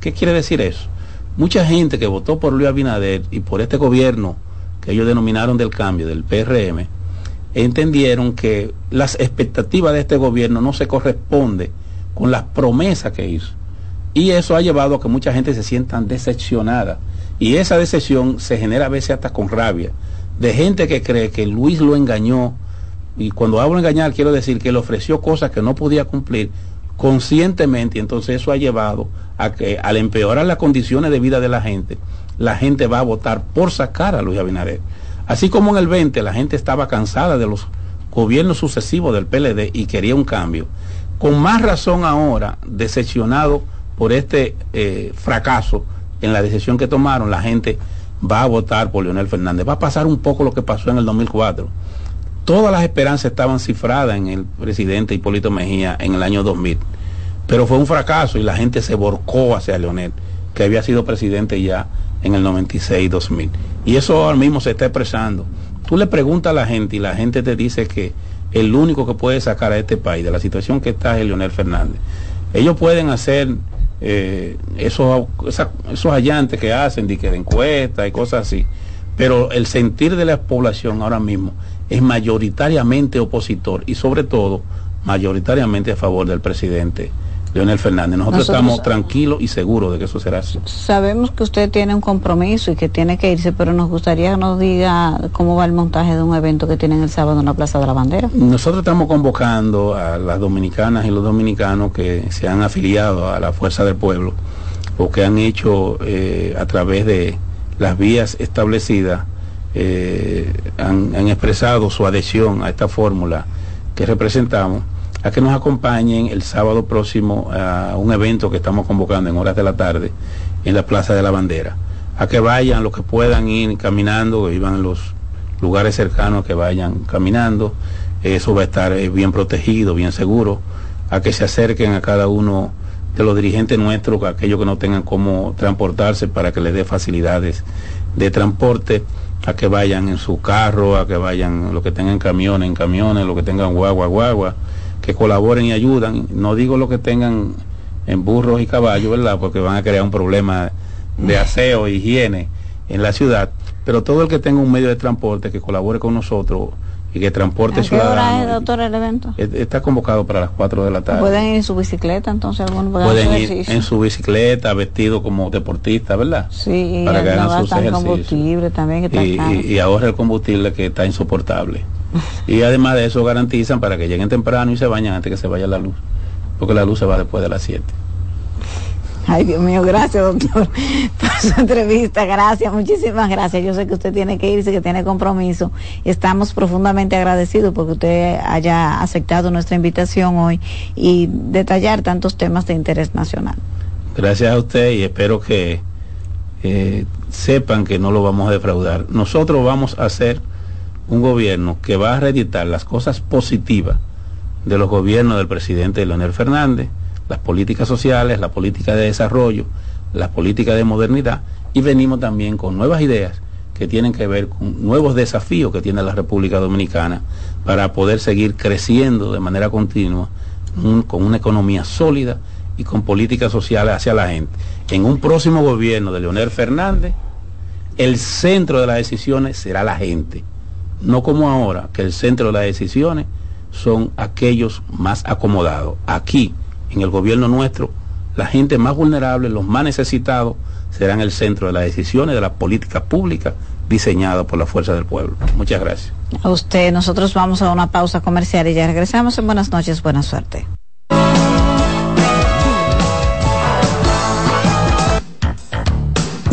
¿Qué quiere decir eso? Mucha gente que votó por Luis Abinader y por este gobierno que ellos denominaron del cambio, del PRM, entendieron que las expectativas de este gobierno no se corresponden con las promesas que hizo. Y eso ha llevado a que mucha gente se sienta decepcionada. Y esa decepción se genera a veces hasta con rabia. De gente que cree que Luis lo engañó. Y cuando hablo engañar, quiero decir que le ofreció cosas que no podía cumplir conscientemente. Y entonces eso ha llevado a que al empeorar las condiciones de vida de la gente, la gente va a votar por sacar a Luis Abinader. Así como en el 20 la gente estaba cansada de los gobiernos sucesivos del PLD y quería un cambio. Con más razón ahora, decepcionado por este eh, fracaso en la decisión que tomaron, la gente va a votar por Leonel Fernández. Va a pasar un poco lo que pasó en el 2004. Todas las esperanzas estaban cifradas en el presidente Hipólito Mejía en el año 2000, pero fue un fracaso y la gente se borcó hacia Leonel, que había sido presidente ya en el 96-2000. Y eso ahora mismo se está expresando. Tú le preguntas a la gente y la gente te dice que el único que puede sacar a este país de la situación que está es Leonel Fernández. Ellos pueden hacer eh, esos, esos hallantes que hacen, de, encuestas y cosas así. Pero el sentir de la población ahora mismo es mayoritariamente opositor y sobre todo mayoritariamente a favor del presidente Leonel Fernández. Nosotros, estamos tranquilos y seguros de que eso será así. Sabemos que usted tiene un compromiso y que tiene que irse, pero nos gustaría que nos diga cómo va el montaje de un evento que tienen el sábado en la Plaza de la Bandera. Nosotros estamos convocando a las dominicanas y los dominicanos que se han afiliado a la Fuerza del Pueblo o que han hecho eh, a través de las vías establecidas, eh, han expresado su adhesión a esta fórmula que representamos a que nos acompañen el sábado próximo a un evento que estamos convocando en horas de la tarde en la Plaza de la Bandera. A que vayan los que puedan ir caminando, iban los lugares cercanos, que vayan caminando. Eso va a estar eh, bien protegido, bien seguro. A que se acerquen a cada uno de los dirigentes nuestros, aquellos que no tengan cómo transportarse para que les dé facilidades de transporte, a que vayan en su carro, a que vayan los que tengan camiones en camiones, los que tengan guagua, guagua que colaboren y ayudan. No digo lo que tengan en burros y caballos, ¿verdad? Porque van a crear un problema de aseo higiene en la ciudad. Pero todo el que tenga un medio de transporte que colabore con nosotros y que transporte ¿A qué hora es, doctor, el evento? Está convocado para las 4 de la tarde. ¿Pueden ir en su bicicleta entonces? Algunos pueden ir en su bicicleta, vestido como deportista, ¿verdad? Sí, para que hagan sus ejercicios. combustible también que está y, y ahorra el combustible que está insoportable. y además de eso garantizan para que lleguen temprano y se bañen antes que se vaya la luz, porque la luz se va después de las 7. Ay, Dios mío, gracias, doctor, por su entrevista. Gracias, muchísimas gracias. Yo sé que usted tiene que irse, que tiene compromiso. Estamos profundamente agradecidos porque usted haya aceptado nuestra invitación hoy y detallar tantos temas de interés nacional. Gracias a usted y espero que eh, sepan que no lo vamos a defraudar. Nosotros vamos a hacer un gobierno que va a reeditar las cosas positivas de los gobiernos del presidente Leonel Fernández, las políticas sociales, la política de desarrollo, la política de modernidad, y venimos también con nuevas ideas que tienen que ver con nuevos desafíos que tiene la República Dominicana para poder seguir creciendo de manera continua con una economía sólida y con políticas sociales hacia la gente. En un próximo gobierno de Leonel Fernández, el centro de las decisiones será la gente no como ahora, que el centro de las decisiones son aquellos más acomodados. Aquí, en el gobierno nuestro, la gente más vulnerable, los más necesitados, serán el centro de las decisiones de la política pública diseñada por la fuerza del pueblo. Muchas gracias. A usted, nosotros vamos a una pausa comercial y ya regresamos en buenas noches, buena suerte.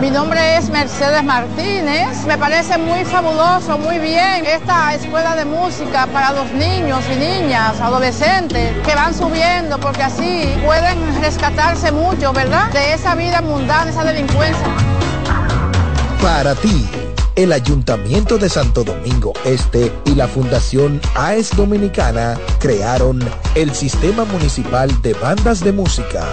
Mi nombre es Mercedes Martínez. Me parece muy fabuloso, muy bien esta escuela de música para los niños y niñas, adolescentes, que van subiendo porque así pueden rescatarse mucho, ¿verdad? De esa vida mundana, esa delincuencia. Para ti, el Ayuntamiento de Santo Domingo Este y la Fundación AES Dominicana crearon el Sistema Municipal de Bandas de Música,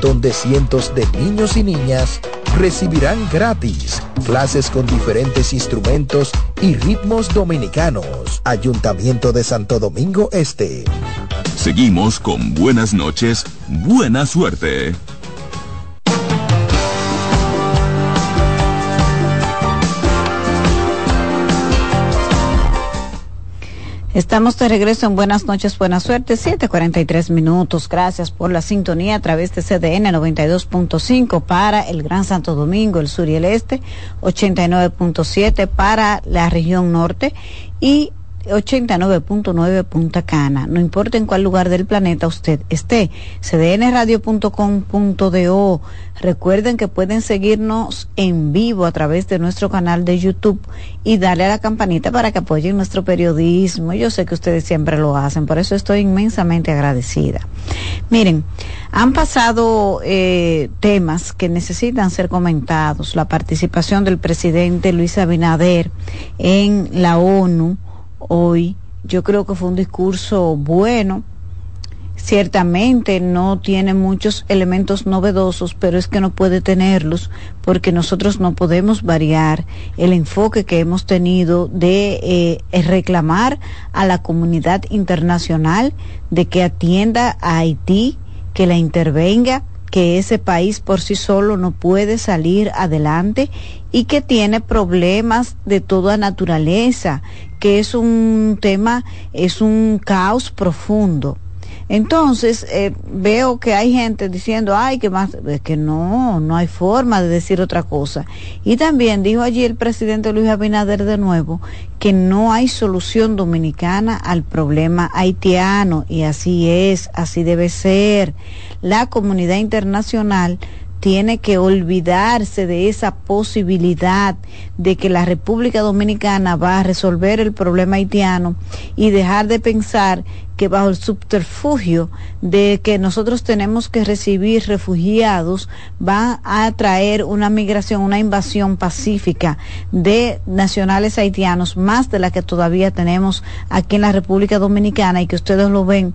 donde cientos de niños y niñas recibirán gratis clases con diferentes instrumentos y ritmos dominicanos. Ayuntamiento de Santo Domingo Este. Seguimos con buenas noches, buena suerte. Estamos de regreso en Buenas noches, buena suerte, 7:43 minutos. Gracias por la sintonía a través de CDN 92.5 para el Gran Santo Domingo, el sur y el este, 89.7 para la región norte y 89.9 Punta Cana. No importa en cuál lugar del planeta usted esté. cdnradio.com.do. Recuerden que pueden seguirnos en vivo a través de nuestro canal de YouTube y darle a la campanita para que apoyen nuestro periodismo. Yo sé que ustedes siempre lo hacen, por eso estoy inmensamente agradecida. Miren, han pasado eh, temas que necesitan ser comentados. La participación del presidente Luis Abinader en la ONU hoy. Yo creo que fue un discurso bueno. Ciertamente no tiene muchos elementos novedosos, pero es que no puede tenerlos porque nosotros no podemos variar el enfoque que hemos tenido de eh, reclamar a la comunidad internacional de que atienda a Haití, que la intervenga, que ese país por sí solo no puede salir adelante y que tiene problemas de toda naturaleza, que es un tema, es un caos profundo. Entonces, eh, veo que hay gente diciendo, ay, que más, que no, no hay forma de decir otra cosa. Y también dijo allí el presidente Luis Abinader de nuevo que no hay solución dominicana al problema haitiano. Y así es, así debe ser. La comunidad internacional tiene que olvidarse de esa posibilidad de que la República Dominicana va a resolver el problema haitiano y dejar de pensar que bajo el subterfugio de que nosotros tenemos que recibir refugiados va a traer una migración, una invasión pacífica de nacionales haitianos, más de la que todavía tenemos aquí en la República Dominicana y que ustedes lo ven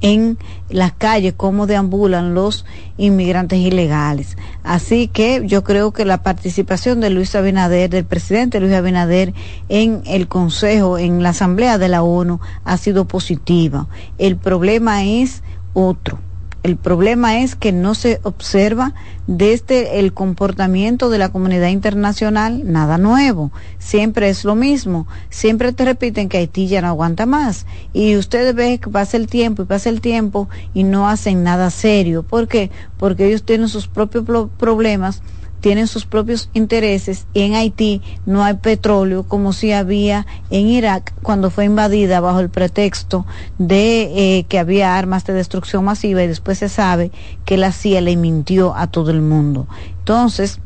en las calles, cómo deambulan los inmigrantes ilegales. Así que yo creo que la participación de Luis Abinader, del presidente Luis Abinader en el Consejo, en la Asamblea de la ONU, ha sido positiva. El problema es otro el problema es que no se observa desde el comportamiento de la comunidad internacional nada nuevo. Siempre es lo mismo. Siempre te repiten que Haití ya no aguanta más. Y ustedes ven que pasa el tiempo y pasa el tiempo y no hacen nada serio. ¿Por qué? Porque ellos tienen sus propios problemas tienen sus propios intereses y en Haití no hay petróleo como si había en Irak cuando fue invadida bajo el pretexto de eh, que había armas de destrucción masiva y después se sabe que la CIA le mintió a todo el mundo. Entonces,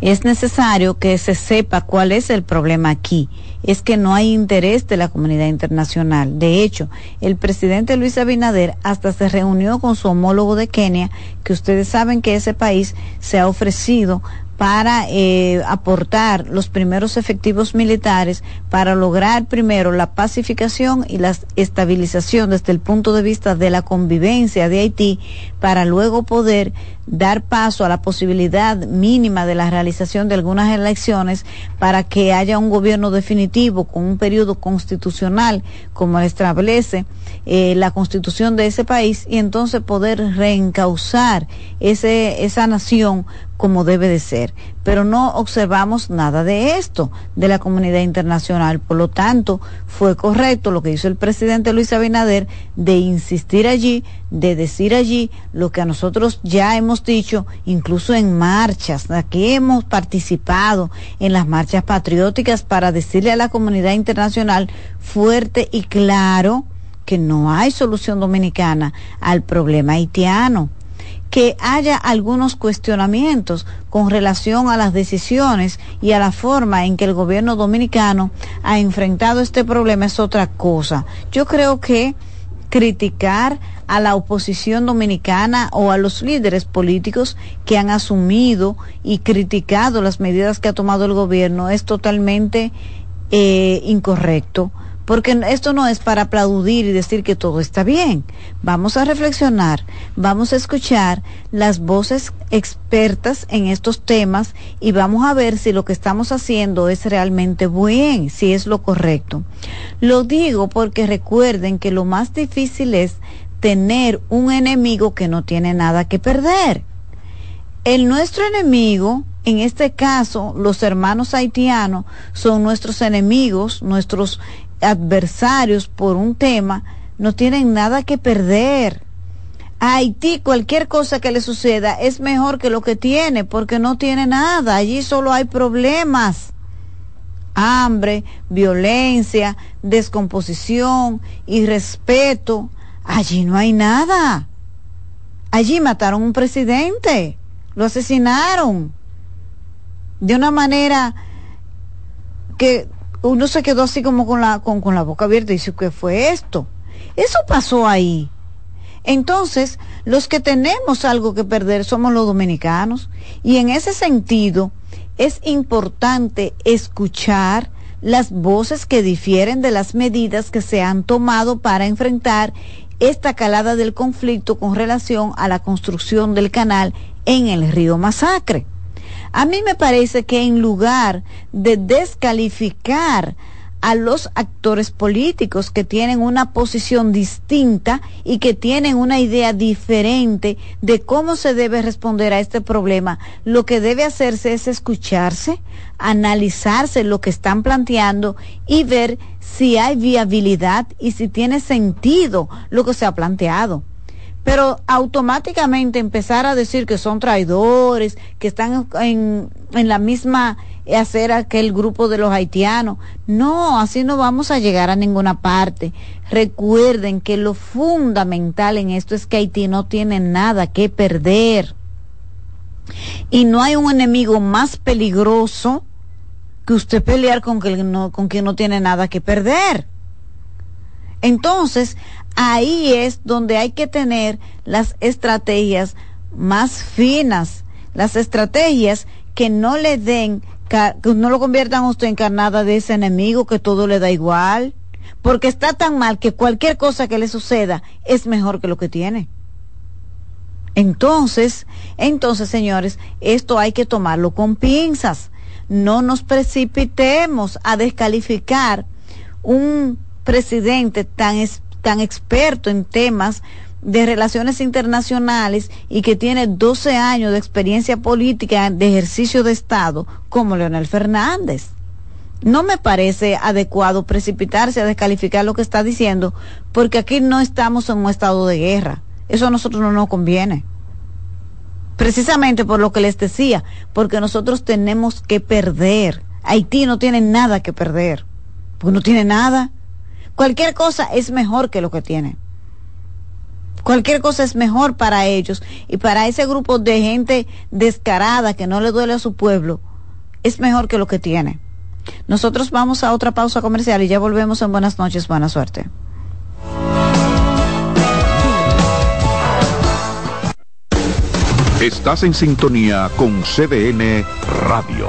es necesario que se sepa cuál es el problema aquí. Es que no hay interés de la comunidad internacional. De hecho, el presidente Luis Abinader hasta se reunió con su homólogo de Kenia, que ustedes saben que ese país se ha ofrecido para eh, aportar los primeros efectivos militares para lograr primero la pacificación y la estabilización desde el punto de vista de la convivencia de Haití para luego poder dar paso a la posibilidad mínima de la realización de algunas elecciones para que haya un gobierno definitivo con un periodo constitucional como establece eh, la constitución de ese país y entonces poder reencauzar ese, esa nación como debe de ser. Pero no observamos nada de esto de la comunidad internacional. Por lo tanto, fue correcto lo que hizo el presidente Luis Abinader de insistir allí, de decir allí lo que a nosotros ya hemos dicho, incluso en marchas. Aquí hemos participado en las marchas patrióticas para decirle a la comunidad internacional fuerte y claro que no hay solución dominicana al problema haitiano que haya algunos cuestionamientos con relación a las decisiones y a la forma en que el gobierno dominicano ha enfrentado este problema es otra cosa. Yo creo que criticar a la oposición dominicana o a los líderes políticos que han asumido y criticado las medidas que ha tomado el gobierno es totalmente eh, incorrecto porque esto no es para aplaudir y decir que todo está bien. Vamos a reflexionar, vamos a escuchar las voces expertas en estos temas y vamos a ver si lo que estamos haciendo es realmente bien, si es lo correcto. Lo digo porque recuerden que lo más difícil es tener un enemigo que no tiene nada que perder. El nuestro enemigo, en este caso, los hermanos haitianos, son nuestros enemigos, nuestros adversarios por un tema no tienen nada que perder. A Haití cualquier cosa que le suceda es mejor que lo que tiene porque no tiene nada. Allí solo hay problemas. Hambre, violencia, descomposición, irrespeto. Allí no hay nada. Allí mataron un presidente. Lo asesinaron. De una manera que uno se quedó así como con la, con, con la boca abierta y dice, ¿qué fue esto? Eso pasó ahí. Entonces, los que tenemos algo que perder somos los dominicanos. Y en ese sentido, es importante escuchar las voces que difieren de las medidas que se han tomado para enfrentar esta calada del conflicto con relación a la construcción del canal en el río Masacre. A mí me parece que en lugar de descalificar a los actores políticos que tienen una posición distinta y que tienen una idea diferente de cómo se debe responder a este problema, lo que debe hacerse es escucharse, analizarse lo que están planteando y ver si hay viabilidad y si tiene sentido lo que se ha planteado pero automáticamente empezar a decir que son traidores, que están en, en la misma acera que el grupo de los haitianos. No, así no vamos a llegar a ninguna parte. Recuerden que lo fundamental en esto es que Haití no tiene nada que perder. Y no hay un enemigo más peligroso que usted pelear con, que no, con quien no tiene nada que perder. Entonces, ahí es donde hay que tener las estrategias más finas, las estrategias que no le den, que no lo conviertan a usted en carnada de ese enemigo, que todo le da igual, porque está tan mal que cualquier cosa que le suceda es mejor que lo que tiene. Entonces, entonces, señores, esto hay que tomarlo con pinzas. No nos precipitemos a descalificar un presidente tan tan experto en temas de relaciones internacionales y que tiene 12 años de experiencia política de ejercicio de Estado como Leonel Fernández. No me parece adecuado precipitarse a descalificar lo que está diciendo porque aquí no estamos en un estado de guerra. Eso a nosotros no nos conviene. Precisamente por lo que les decía, porque nosotros tenemos que perder. Haití no tiene nada que perder, porque no tiene nada. Cualquier cosa es mejor que lo que tiene. Cualquier cosa es mejor para ellos y para ese grupo de gente descarada que no le duele a su pueblo, es mejor que lo que tiene. Nosotros vamos a otra pausa comercial y ya volvemos en buenas noches, buena suerte. Estás en sintonía con CDN Radio.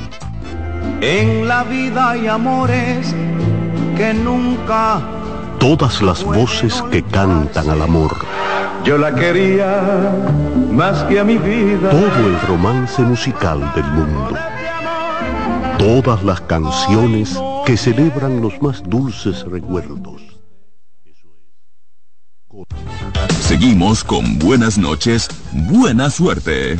En la vida hay amores que nunca. Todas las voces que cantan al amor. Yo la quería más que a mi vida. Todo el romance musical del mundo. Todas las canciones que celebran los más dulces recuerdos. Seguimos con buenas noches, buena suerte.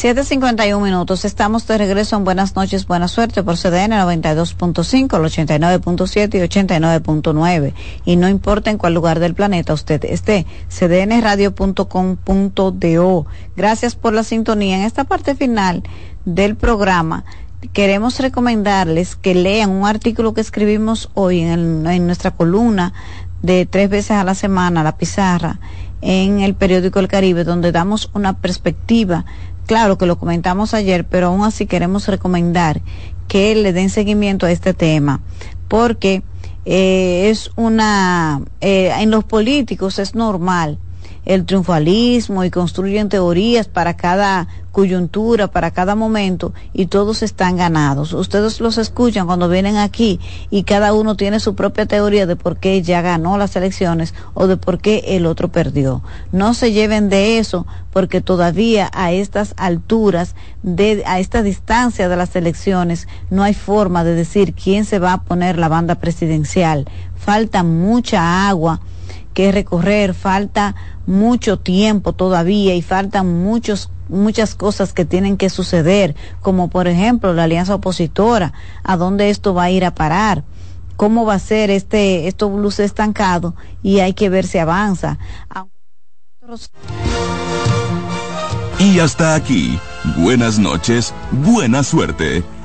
7.51 minutos. Estamos de regreso en Buenas noches, buena suerte por CDN 92.5, el 89.7 y 89.9. Y no importa en cuál lugar del planeta usted esté, cdnradio.com.do. Gracias por la sintonía. En esta parte final del programa, queremos recomendarles que lean un artículo que escribimos hoy en, en nuestra columna de tres veces a la semana, la pizarra, en el periódico El Caribe, donde damos una perspectiva claro que lo comentamos ayer, pero aún así queremos recomendar que le den seguimiento a este tema, porque eh, es una, eh, en los políticos es normal el triunfalismo y construyen teorías para cada coyuntura, para cada momento y todos están ganados. Ustedes los escuchan cuando vienen aquí y cada uno tiene su propia teoría de por qué ya ganó las elecciones o de por qué el otro perdió. No se lleven de eso porque todavía a estas alturas, de, a esta distancia de las elecciones, no hay forma de decir quién se va a poner la banda presidencial. Falta mucha agua que recorrer, falta mucho tiempo todavía y faltan muchos muchas cosas que tienen que suceder, como por ejemplo la alianza opositora, a dónde esto va a ir a parar, cómo va a ser este esto luce estancado y hay que ver si avanza. Y hasta aquí, buenas noches, buena suerte,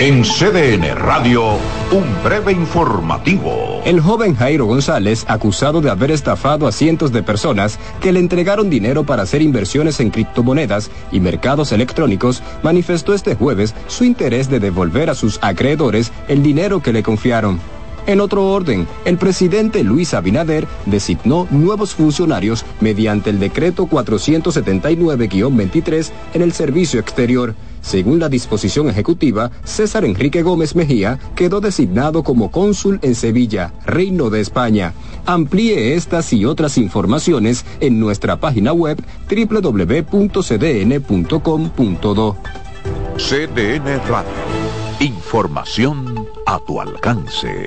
En CDN Radio, un breve informativo. El joven Jairo González, acusado de haber estafado a cientos de personas que le entregaron dinero para hacer inversiones en criptomonedas y mercados electrónicos, manifestó este jueves su interés de devolver a sus acreedores el dinero que le confiaron. En otro orden, el presidente Luis Abinader designó nuevos funcionarios mediante el decreto 479-23 en el servicio exterior. Según la disposición ejecutiva, César Enrique Gómez Mejía quedó designado como cónsul en Sevilla, Reino de España. Amplíe estas y otras informaciones en nuestra página web www.cdn.com.do. CDN Radio. Información a tu alcance.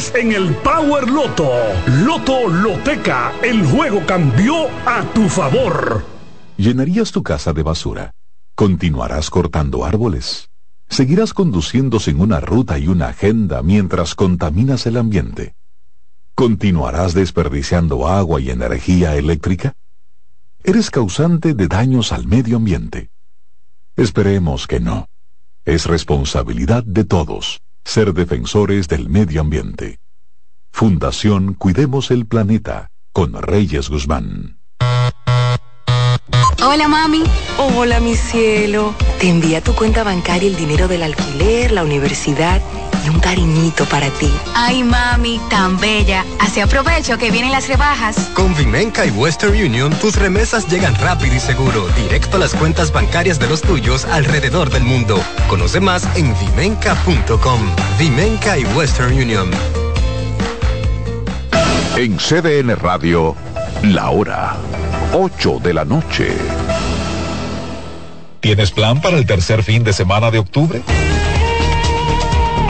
en el Power Loto. Loto Loteca, el juego cambió a tu favor. ¿Llenarías tu casa de basura? ¿Continuarás cortando árboles? ¿Seguirás conduciendo sin una ruta y una agenda mientras contaminas el ambiente? ¿Continuarás desperdiciando agua y energía eléctrica? ¿Eres causante de daños al medio ambiente? Esperemos que no. Es responsabilidad de todos ser defensores del medio ambiente. Fundación Cuidemos el Planeta con Reyes Guzmán. Hola mami. Hola mi cielo. Te envía tu cuenta bancaria el dinero del alquiler, la universidad y un cariñito para ti. Ay mami, tan bella. Así aprovecho que vienen las rebajas. Con Vimenca y Western Union tus remesas llegan rápido y seguro, directo a las cuentas bancarias de los tuyos alrededor del mundo. Conoce más en vimenca.com. Vimenca y Western Union. En CDN Radio, la hora 8 de la noche. ¿Tienes plan para el tercer fin de semana de octubre?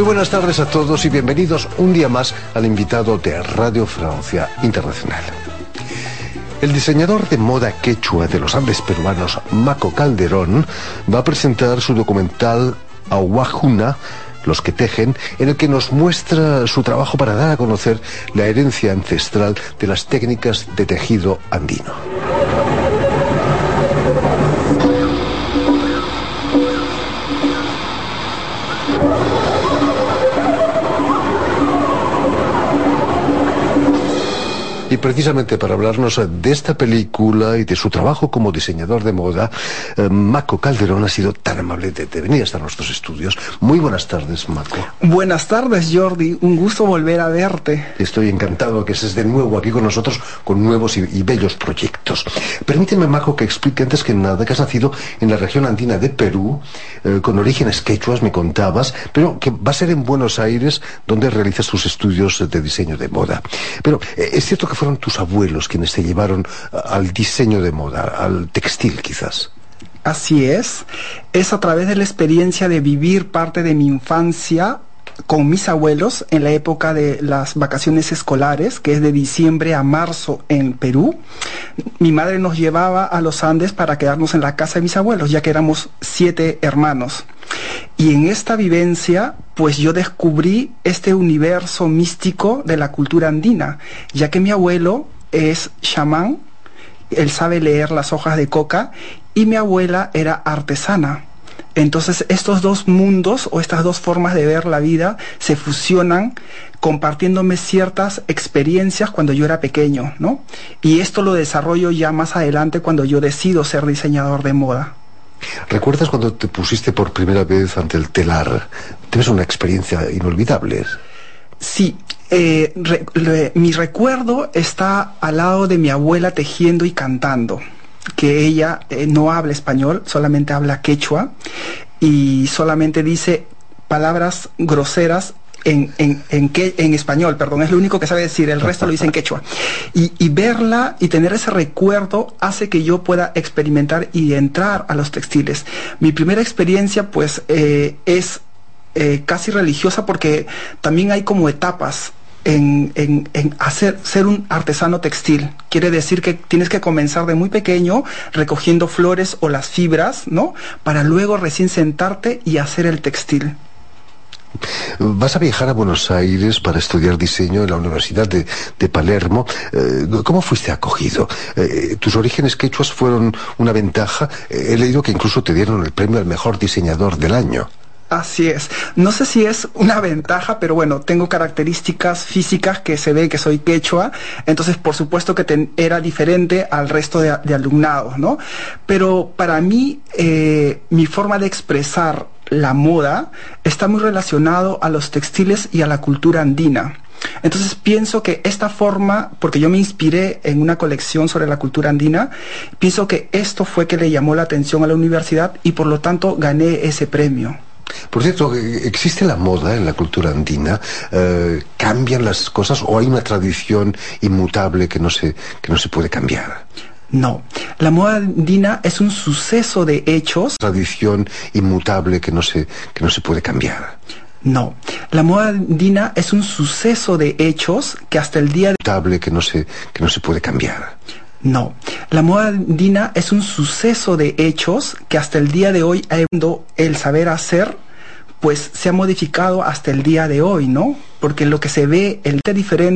Muy buenas tardes a todos y bienvenidos un día más al invitado de Radio Francia Internacional. El diseñador de moda quechua de los Andes peruanos, Maco Calderón, va a presentar su documental Aguajuna, los que tejen, en el que nos muestra su trabajo para dar a conocer la herencia ancestral de las técnicas de tejido andino. Precisamente para hablarnos de esta película y de su trabajo como diseñador de moda, eh, Maco Calderón ha sido tan amable de, de, venir hasta nuestros estudios. Muy buenas tardes, Maco. Buenas tardes, Jordi. Un gusto volver a verte. Estoy encantado que estés de nuevo aquí con nosotros con nuevos y, y bellos proyectos. Permíteme, Maco, que explique antes que nada que has nacido en la región andina de Perú, eh, con orígenes quechuas, me contabas, pero que va a ser en Buenos Aires donde realizas tus estudios de diseño de moda. Pero eh, es cierto que fueron tus abuelos quienes te llevaron al diseño de moda, al textil quizás. Así es, es a través de la experiencia de vivir parte de mi infancia con mis abuelos en la época de las vacaciones escolares, que es de diciembre a marzo en Perú. Mi madre nos llevaba a los Andes para quedarnos en la casa de mis abuelos, ya que éramos siete hermanos. Y en esta vivencia, pues yo descubrí este universo místico de la cultura andina, ya que mi abuelo es chamán, él sabe leer las hojas de coca, y mi abuela era artesana. Entonces estos dos mundos o estas dos formas de ver la vida se fusionan compartiéndome ciertas experiencias cuando yo era pequeño, ¿no? Y esto lo desarrollo ya más adelante cuando yo decido ser diseñador de moda. ¿Recuerdas cuando te pusiste por primera vez ante el telar? Tienes una experiencia inolvidable. Sí, eh, re, re, mi recuerdo está al lado de mi abuela tejiendo y cantando que ella eh, no habla español, solamente habla quechua y solamente dice palabras groseras en, en, en, que, en español, perdón, es lo único que sabe decir, el resto lo dice en quechua. Y, verla y tener ese recuerdo hace que yo pueda experimentar y entrar a los textiles. Mi primera experiencia pues eh, es eh, casi religiosa porque también hay como etapas en, en, hacer ser un artesano textil. Quiere decir que tienes que comenzar de muy pequeño recogiendo flores o las fibras, ¿no? Para luego recién sentarte y hacer el textil. Vas a viajar a Buenos Aires para estudiar diseño en la Universidad de, de Palermo. Eh, ¿Cómo fuiste acogido? Eh, ¿Tus orígenes quechuas fueron una ventaja? Eh, he leído que incluso te dieron el premio al mejor diseñador del año. Así es. No sé si es una ventaja, pero bueno, tengo características físicas que se ve que soy quechua, entonces por supuesto que era diferente al resto de, de, alumnados, ¿no? Pero para mí, eh, mi forma de expresar la moda está muy relacionado a los textiles y a la cultura andina. Entonces pienso que esta forma, porque yo me inspiré en una colección sobre la cultura andina, pienso que esto fue que le llamó la atención a la universidad y por lo tanto gané ese premio. Por cierto, ¿existe la moda en la cultura andina? Eh, ¿Cambian las cosas o hay una tradición inmutable que no se, que no se puede cambiar? No, la moda andina es un suceso de hechos. Tradición inmutable que no se, que no se puede cambiar. No, la moda andina es un suceso de hechos que hasta el día de... que no se, que no se puede cambiar. No, la moda andina es un suceso de hechos que hasta el día de hoy el saber hacer pues se ha modificado hasta el día de hoy, ¿no? Porque lo que se ve el diferente